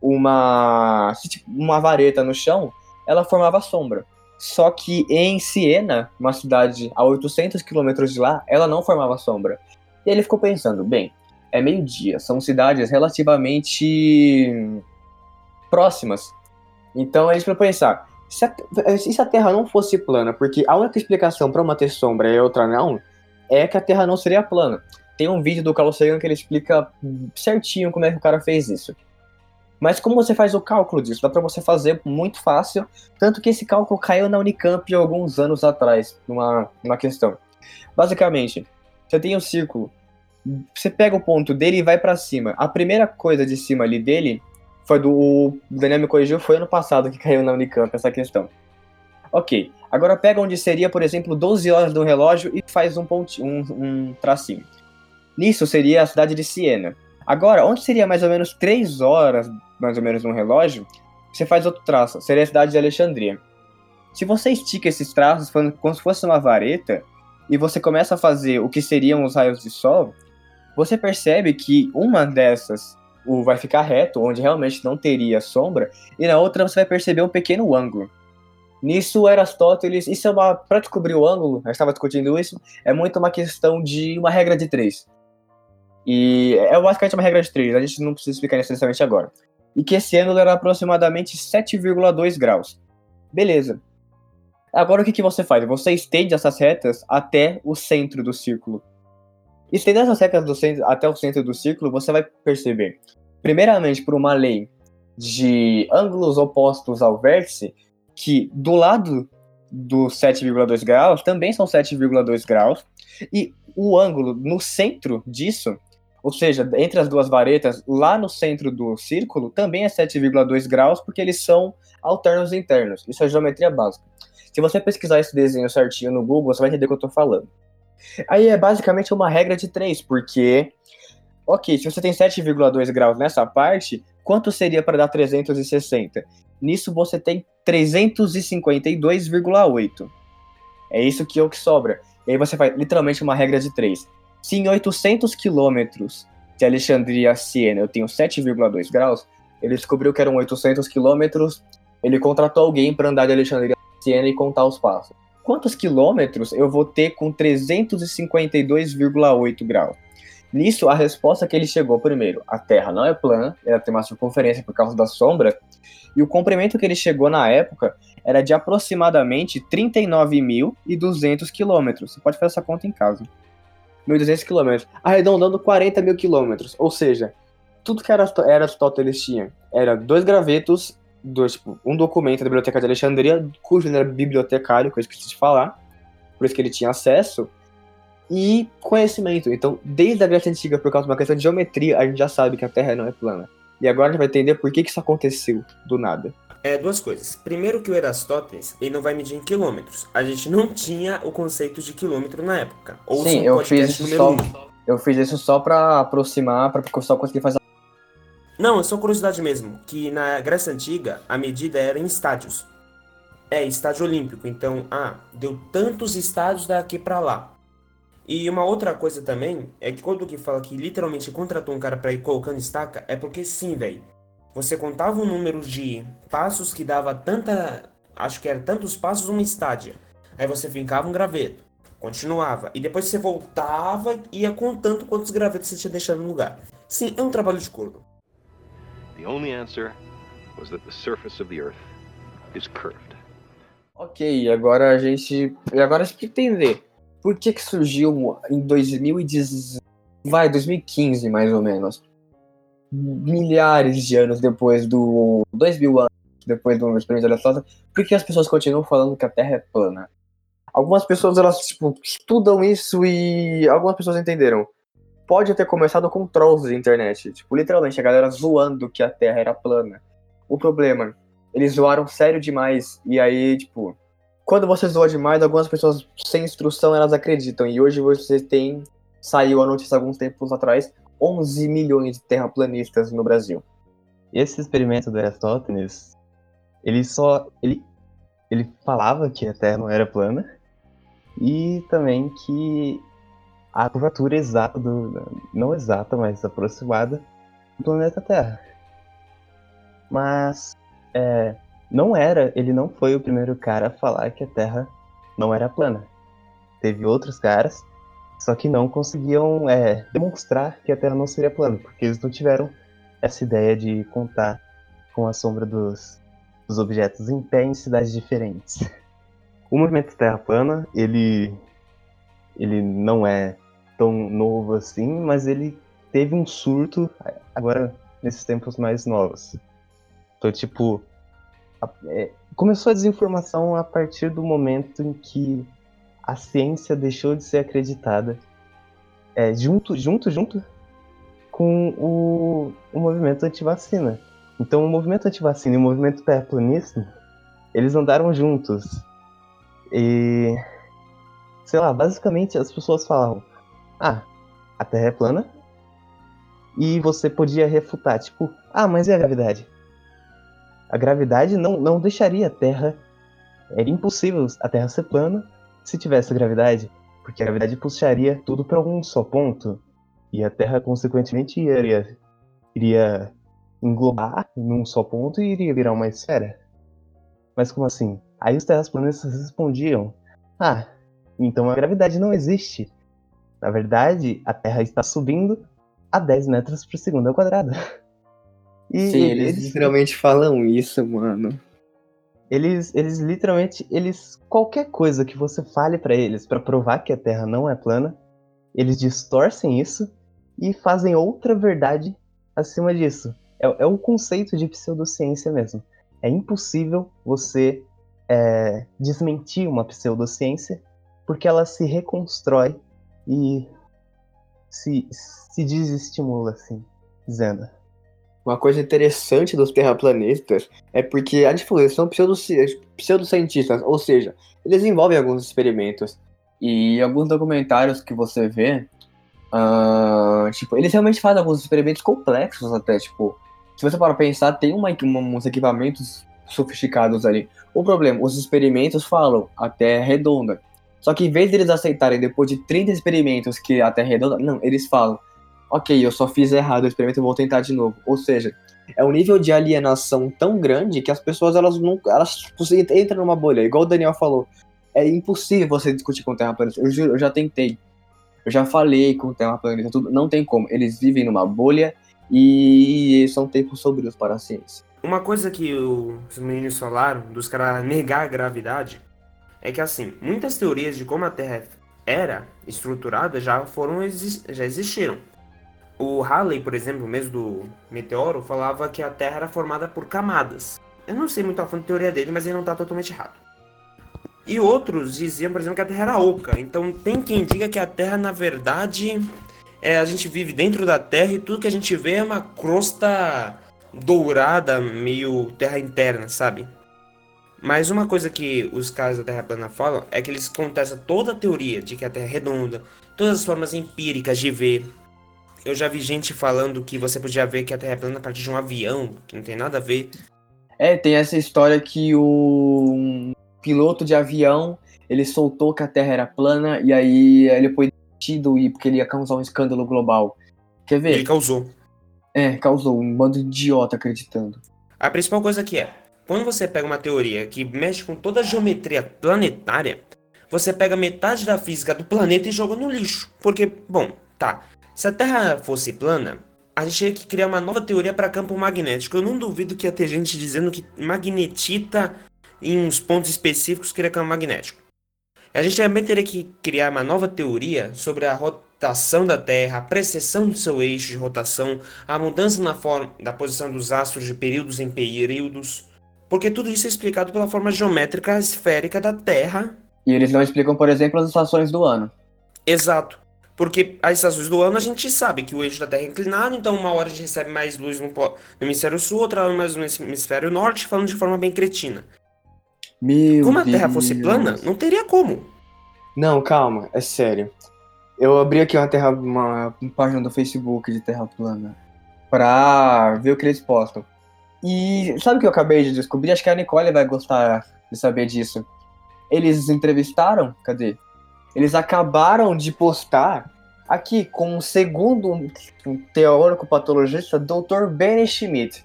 uma, tipo, uma vareta no chão, ela formava sombra. Só que em Siena, uma cidade a 800 quilômetros de lá, ela não formava sombra. E ele ficou pensando, bem, é meio-dia, são cidades relativamente próximas. Então ele foi pensar, se a, se a Terra não fosse plana, porque a única explicação para uma ter sombra e outra não, é que a Terra não seria plana. Tem um vídeo do Carl Sagan que ele explica certinho como é que o cara fez isso. Mas como você faz o cálculo disso? Dá para você fazer muito fácil, tanto que esse cálculo caiu na Unicamp alguns anos atrás, numa, numa questão. Basicamente, você tem um círculo, você pega o ponto dele e vai para cima. A primeira coisa de cima ali dele foi do. O Daniel me corrigiu, foi ano passado que caiu na Unicamp essa questão. Ok, agora pega onde seria, por exemplo, 12 horas do relógio e faz um, pontinho, um, um tracinho. Nisso seria a cidade de Siena. Agora, onde seria mais ou menos 3 horas, mais ou menos, no relógio, você faz outro traço, seria a cidade de Alexandria. Se você estica esses traços como se fosse uma vareta, e você começa a fazer o que seriam os raios de sol, você percebe que uma dessas vai ficar reto, onde realmente não teria sombra, e na outra você vai perceber um pequeno ângulo. Nisso, Aristóteles, isso é uma. Para descobrir o ângulo, eu estava discutindo isso, é muito uma questão de uma regra de três. E é basicamente uma regra de três, a gente não precisa explicar necessariamente agora. E que esse ângulo era aproximadamente 7,2 graus. Beleza. Agora o que, que você faz? Você estende essas retas até o centro do círculo. Estendendo retas do centro, até o centro do círculo, você vai perceber, primeiramente por uma lei de ângulos opostos ao vértice, que do lado do 7,2 graus também são 7,2 graus, e o ângulo no centro disso, ou seja, entre as duas varetas, lá no centro do círculo, também é 7,2 graus, porque eles são alternos internos. Isso é geometria básica. Se você pesquisar esse desenho certinho no Google, você vai entender o que eu estou falando. Aí é basicamente uma regra de 3, porque, ok, se você tem 7,2 graus nessa parte, quanto seria para dar 360? Nisso você tem 352,8. É isso que é o que sobra. E aí você faz literalmente uma regra de 3. Se em 800 quilômetros de Alexandria a Siena eu tenho 7,2 graus, ele descobriu que eram 800 quilômetros, ele contratou alguém para andar de Alexandria a Siena e contar os passos. Quantos quilômetros eu vou ter com 352,8 graus? Nisso, a resposta que ele chegou primeiro, a Terra não é plana, ela tem uma circunferência por causa da sombra, e o comprimento que ele chegou na época era de aproximadamente 39.200 quilômetros. Você pode fazer essa conta em casa. 1.200 quilômetros. Arredondando 40 mil quilômetros. Ou seja, tudo que Aristóteles tinha era dois gravetos, dois, tipo, um documento da Biblioteca de Alexandria, cujo ele era bibliotecário, que eu esqueci de falar, por isso que ele tinha acesso, e conhecimento. Então, desde a Grécia Antiga, por causa de uma questão de geometria, a gente já sabe que a Terra não é plana. E agora a gente vai entender por que, que isso aconteceu do nada. É, duas coisas. Primeiro que o Aristóteles, ele não vai medir em quilômetros. A gente não tinha o conceito de quilômetro na época. Ou Sim, eu fiz isso só, um. eu fiz isso só para aproximar, para só conseguir fazer Não, é só curiosidade mesmo, que na Grécia Antiga a medida era em estádios. É, estádio olímpico. Então, ah, deu tantos estádios daqui pra lá. E uma outra coisa também é que quando que fala que literalmente contratou um cara pra ir colocando estaca, é porque sim, velho. Você contava o número de passos que dava tanta. Acho que era tantos passos uma estádia. Aí você fincava um graveto, continuava. E depois você voltava e ia contando quantos gravetos você tinha deixado no lugar. Sim, é um trabalho de corpo. Only answer was that the surface of the Earth is curved. Ok, agora a gente. Agora a gente entender. Por que que surgiu em 2010. Vai, 2015 mais ou menos. Milhares de anos depois do. Dois mil anos depois do experimento aleatório. Por que as pessoas continuam falando que a Terra é plana? Algumas pessoas elas tipo, estudam isso e algumas pessoas entenderam. Pode ter começado com trolls de internet. Tipo, literalmente, a galera zoando que a Terra era plana. O problema, eles zoaram sério demais. E aí, tipo, quando você zoa demais, algumas pessoas sem instrução elas acreditam. E hoje você tem. Saiu a notícia alguns tempos atrás: 11 milhões de terraplanistas no Brasil. Esse experimento do Aristóteles, ele só. Ele, ele falava que a Terra não era plana e também que a curvatura exata do. não exata, mas aproximada do planeta Terra. Mas é, não era, ele não foi o primeiro cara a falar que a Terra não era plana. Teve outros caras, só que não conseguiam é, demonstrar que a Terra não seria plana, porque eles não tiveram essa ideia de contar com a sombra dos, dos objetos em pé em cidades diferentes. O movimento Terra plana, ele, ele não é tão novo assim, mas ele teve um surto agora nesses tempos mais novos. Então, tipo, a- é, começou a desinformação a partir do momento em que a ciência deixou de ser acreditada, é, junto, junto, junto com o, o movimento antivacina. Então, o movimento antivacina e o movimento terraplanista, eles andaram juntos. E, sei lá, basicamente as pessoas falavam: ah, a Terra é plana. E você podia refutar, tipo, ah, mas e a gravidade? A gravidade não, não deixaria a Terra. Era impossível a Terra ser plana se tivesse gravidade, porque a gravidade puxaria tudo para um só ponto. E a Terra, consequentemente, iria, iria englobar num só ponto e iria virar uma esfera. Mas como assim? Aí os terraplanistas respondiam: Ah, então a gravidade não existe. Na verdade, a Terra está subindo a 10 metros por segundo ao quadrado. E Sim, eles literalmente falam isso, mano. eles, eles literalmente, eles qualquer coisa que você fale pra eles pra provar que a Terra não é plana, eles distorcem isso e fazem outra verdade acima disso. É, é um conceito de pseudociência mesmo. É impossível você é, desmentir uma pseudociência porque ela se reconstrói e se, se desestimula, assim, dizendo. Uma coisa interessante dos terraplanistas é porque a gente são pseudoci- pseudocientistas, ou seja, eles envolvem alguns experimentos e alguns documentários que você vê, ah, tipo, eles realmente fazem alguns experimentos complexos até, tipo, se você para pensar, tem uma, uma- uns equipamentos sofisticados ali. O problema, os experimentos falam a Terra é redonda. Só que em vez deles aceitarem depois de 30 experimentos que a Terra é redonda, não, eles falam ok, eu só fiz errado o experimento, vou tentar de novo. Ou seja, é um nível de alienação tão grande que as pessoas elas nunca, elas tipo, entram numa bolha. Igual o Daniel falou, é impossível você discutir com terraplanista. Eu juro, eu já tentei, eu já falei com terraplanista, tudo, não tem como. Eles vivem numa bolha e são tempos sombrios para a ciência. Uma coisa que os meninos falaram, dos caras negar a gravidade, é que assim, muitas teorias de como a Terra era estruturada já foram já existiram. O Halley, por exemplo, mesmo do meteoro, falava que a Terra era formada por camadas. Eu não sei muito a fundo da teoria dele, mas ele não está totalmente errado. E outros diziam, por exemplo, que a Terra era oca. Então tem quem diga que a Terra, na verdade, é, a gente vive dentro da Terra e tudo que a gente vê é uma crosta dourada, meio terra interna, sabe? Mas uma coisa que os caras da Terra plana falam é que eles contestam toda a teoria de que a Terra é redonda, todas as formas empíricas de ver. Eu já vi gente falando que você podia ver que a Terra é plana a partir de um avião, que não tem nada a ver. É, tem essa história que o piloto de avião, ele soltou que a Terra era plana e aí ele foi demitido e porque ele ia causar um escândalo global. Quer ver? Ele causou. É, causou um bando de idiota acreditando. A principal coisa que é, quando você pega uma teoria que mexe com toda a geometria planetária, você pega metade da física do planeta e joga no lixo. Porque, bom, tá. Se a Terra fosse plana, a gente tinha que criar uma nova teoria para campo magnético. Eu não duvido que ia ter gente dizendo que magnetita em uns pontos específicos cria campo magnético. A gente também teria que criar uma nova teoria sobre a rotação da Terra, a precessão do seu eixo de rotação, a mudança na forma da posição dos astros de períodos em períodos, porque tudo isso é explicado pela forma geométrica esférica da Terra. E eles não explicam, por exemplo, as estações do ano. Exato. Porque as estações do ano a gente sabe que o eixo da Terra é inclinado, então uma hora a gente recebe mais luz no, no hemisfério sul, outra hora mais no hemisfério norte, falando de forma bem cretina. Meu Como a Terra fosse plana, não teria como. Não, calma, é sério. Eu abri aqui uma, terra, uma, uma página do Facebook de Terra Plana pra ver o que eles postam. E sabe o que eu acabei de descobrir? Acho que a Nicole vai gostar de saber disso. Eles entrevistaram, cadê? Eles acabaram de postar aqui com o segundo um teórico patologista, Dr. Benny Schmidt.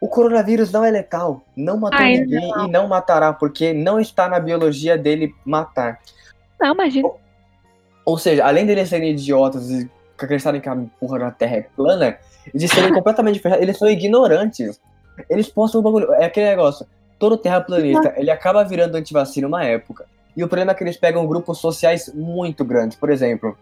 O coronavírus não é letal, não matou Ai, ninguém e não matará, porque não está na biologia dele matar. Não, imagina. Ou seja, além deles serem idiotas e acreditarem que a porra da Terra é plana, de serem completamente ferrados, eles são ignorantes. Eles postam o bagulho. É aquele negócio. Todo terraplanista, ele acaba virando antivacina uma época. E o problema é que eles pegam grupos sociais muito grandes. Por exemplo,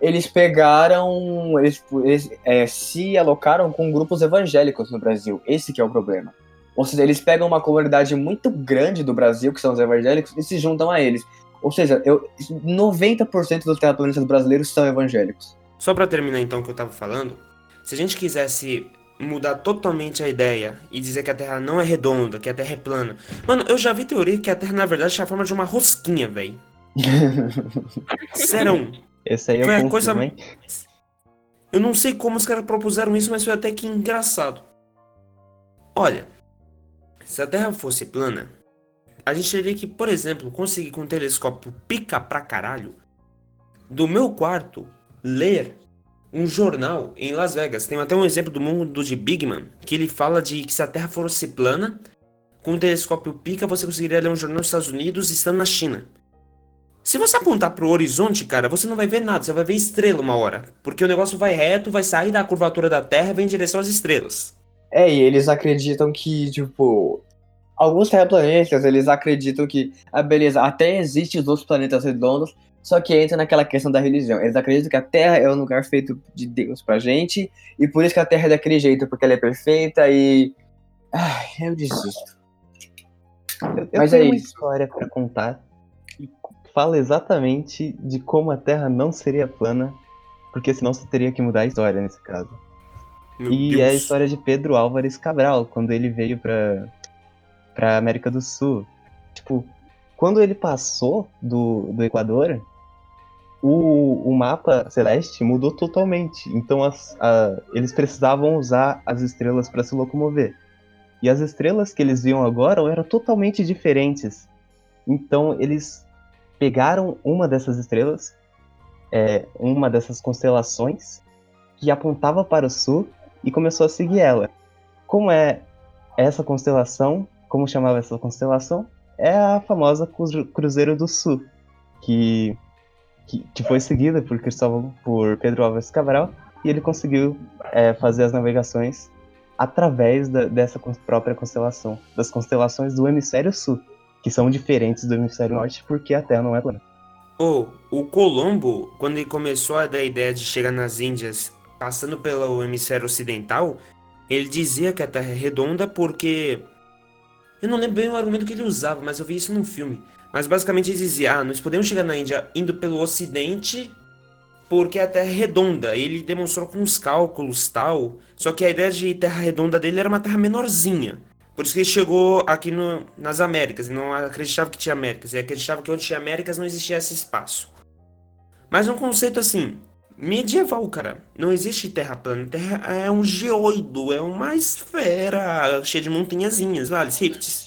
eles pegaram. Eles, eles é, se alocaram com grupos evangélicos no Brasil. Esse que é o problema. Ou seja, eles pegam uma comunidade muito grande do Brasil, que são os evangélicos, e se juntam a eles. Ou seja, eu, 90% dos terraplanistas brasileiros são evangélicos. Só pra terminar então o que eu tava falando, se a gente quisesse mudar totalmente a ideia e dizer que a Terra não é redonda, que a Terra é plana. Mano, eu já vi teoria que a Terra na verdade é a forma de uma rosquinha, velho. Serão. Esse aí eu Foi a coisa- hein? Eu não sei como os caras propuseram isso, mas foi até que engraçado. Olha, se a Terra fosse plana, a gente teria que, por exemplo, conseguir com um telescópio pica pra caralho, do meu quarto, ler um jornal em Las Vegas. Tem até um exemplo do mundo de Bigman, que ele fala de que se a Terra fosse plana, com um telescópio pica você conseguiria ler um jornal nos Estados Unidos estando na China. Se você apontar pro horizonte, cara, você não vai ver nada, você vai ver estrela uma hora. Porque o negócio vai reto, vai sair da curvatura da Terra e vai em direção às estrelas. É, e eles acreditam que, tipo, alguns terraplanistas, eles acreditam que, ah, beleza, até existem os outros planetas redondos, só que entra naquela questão da religião. Eles acreditam que a Terra é um lugar feito de Deus pra gente, e por isso que a Terra é daquele jeito, porque ela é perfeita e. Ai, eu desisto. Eu, eu Mas tenho é uma isso. história pra contar que fala exatamente de como a Terra não seria plana, porque senão você teria que mudar a história nesse caso. Meu e Deus. é a história de Pedro Álvares Cabral, quando ele veio pra, pra América do Sul. Tipo, quando ele passou do, do Equador, o, o mapa celeste mudou totalmente. Então as- a- eles precisavam usar as estrelas para se locomover. E as estrelas que eles viam agora eram totalmente diferentes. Então eles pegaram uma dessas estrelas, é, uma dessas constelações, que apontava para o sul e começou a seguir ela. Como é essa constelação? Como chamava essa constelação? É a famosa Cru- Cruzeiro do Sul, que, que, que foi seguida por Cristóvão, por Pedro Álvares Cabral, e ele conseguiu é, fazer as navegações através da- dessa própria constelação, das constelações do hemisfério sul, que são diferentes do hemisfério norte porque a Terra não é plana. Ô, o Colombo, quando ele começou a dar a ideia de chegar nas Índias, passando pelo hemisfério ocidental, ele dizia que a Terra é redonda porque. Eu não lembro bem o argumento que ele usava, mas eu vi isso num filme. Mas basicamente ele dizia: ah, nós podemos chegar na Índia indo pelo ocidente porque a Terra é redonda. Ele demonstrou com os cálculos tal. Só que a ideia de Terra redonda dele era uma Terra menorzinha. Por isso que ele chegou aqui no- nas Américas, e não acreditava que tinha Américas, ele acreditava que onde tinha Américas não existia esse espaço. Mas um conceito assim, medieval, cara. Não existe terra plana. Terra é um geoido, é uma esfera cheia de montanhazinhas, vale, rifts.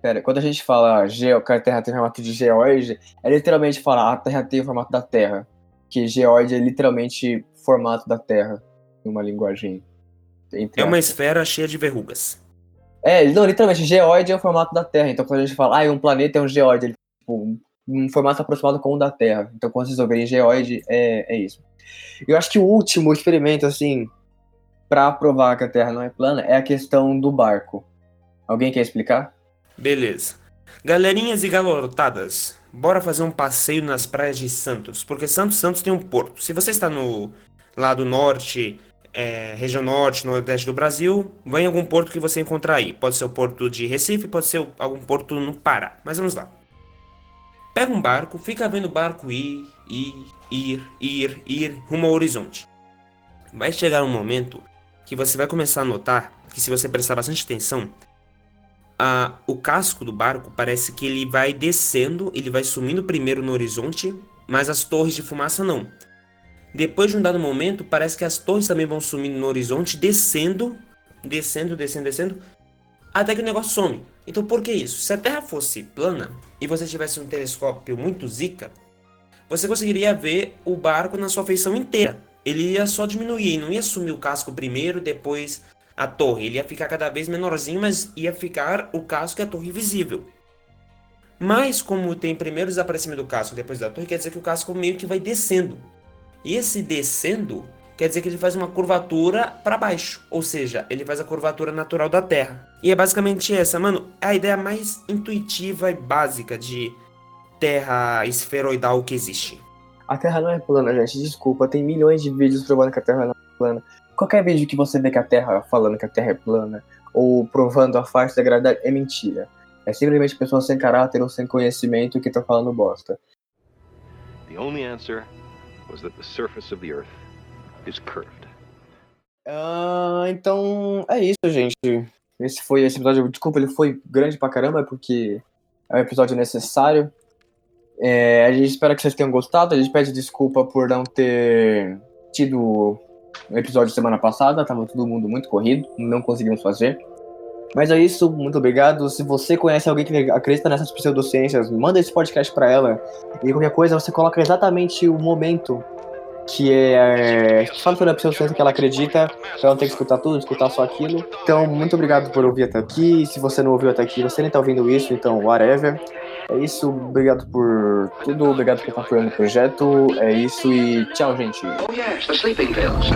Pera, quando a gente fala geo, que a Terra tem formato de geoide, é literalmente falar a Terra tem o formato da Terra. Que geoide é literalmente formato da Terra, em uma linguagem. É uma esfera cheia de verrugas. É, não, literalmente, geoide é o formato da Terra. Então quando a gente fala, ah, um planeta é um geoide, ele, tipo, um, um formato aproximado com o da Terra. Então quando vocês ouvirem geoide, é, é isso. Eu acho que o último experimento, assim, pra provar que a Terra não é plana, é a questão do barco. Alguém quer explicar? Beleza. Galerinhas e galotadas, bora fazer um passeio nas praias de Santos, porque Santos Santos tem um porto. Se você está no lado norte, é, região norte, nordeste do Brasil, vai em algum porto que você encontrar aí. Pode ser o porto de Recife, pode ser algum porto no Pará. Mas vamos lá. Pega um barco, fica vendo o barco ir, ir, ir, ir, ir rumo ao horizonte. Vai chegar um momento que você vai começar a notar que se você prestar bastante atenção, ah, o casco do barco parece que ele vai descendo, ele vai sumindo primeiro no horizonte, mas as torres de fumaça não. Depois de um dado momento, parece que as torres também vão sumindo no horizonte, descendo, descendo, descendo, descendo, até que o negócio some. Então por que isso? Se a Terra fosse plana e você tivesse um telescópio muito zica, você conseguiria ver o barco na sua feição inteira. Ele ia só diminuir, não ia sumir o casco primeiro, depois a torre. Ele ia ficar cada vez menorzinho, mas ia ficar o casco e a torre visível. Mas como tem primeiro o desaparecimento do casco depois da torre, quer dizer que o casco meio que vai descendo. E esse descendo quer dizer que ele faz uma curvatura para baixo, ou seja, ele faz a curvatura natural da Terra. E é basicamente essa, mano, é a ideia mais intuitiva e básica de Terra esferoidal que existe. A Terra não é plana, gente. Desculpa, tem milhões de vídeos provando que a Terra não é plana. Qualquer vídeo que você vê que a Terra falando que a Terra é plana ou provando a face da gravidade é mentira. É simplesmente pessoas sem caráter ou sem conhecimento que estão falando bosta. The only answer was that the surface of the Earth is curved. Ah, então é isso, gente. Esse foi esse episódio. Desculpa, ele foi grande pra caramba, porque é um episódio necessário. É, a gente espera que vocês tenham gostado. A gente pede desculpa por não ter tido um episódio semana passada. Tava todo mundo muito corrido, não conseguimos fazer. Mas é isso, muito obrigado. Se você conhece alguém que acredita nessas pseudociências, manda esse podcast pra ela. E qualquer coisa, você coloca exatamente o momento que é. que fala sobre a pseudociência que ela acredita, ela não ter que escutar tudo, escutar só aquilo. Então, muito obrigado por ouvir até aqui. Se você não ouviu até aqui, você nem tá ouvindo isso, então, whatever. É isso, obrigado por tudo, obrigado por estar apoiando o projeto. É isso e tchau, gente. Oh yes, the sleeping pills.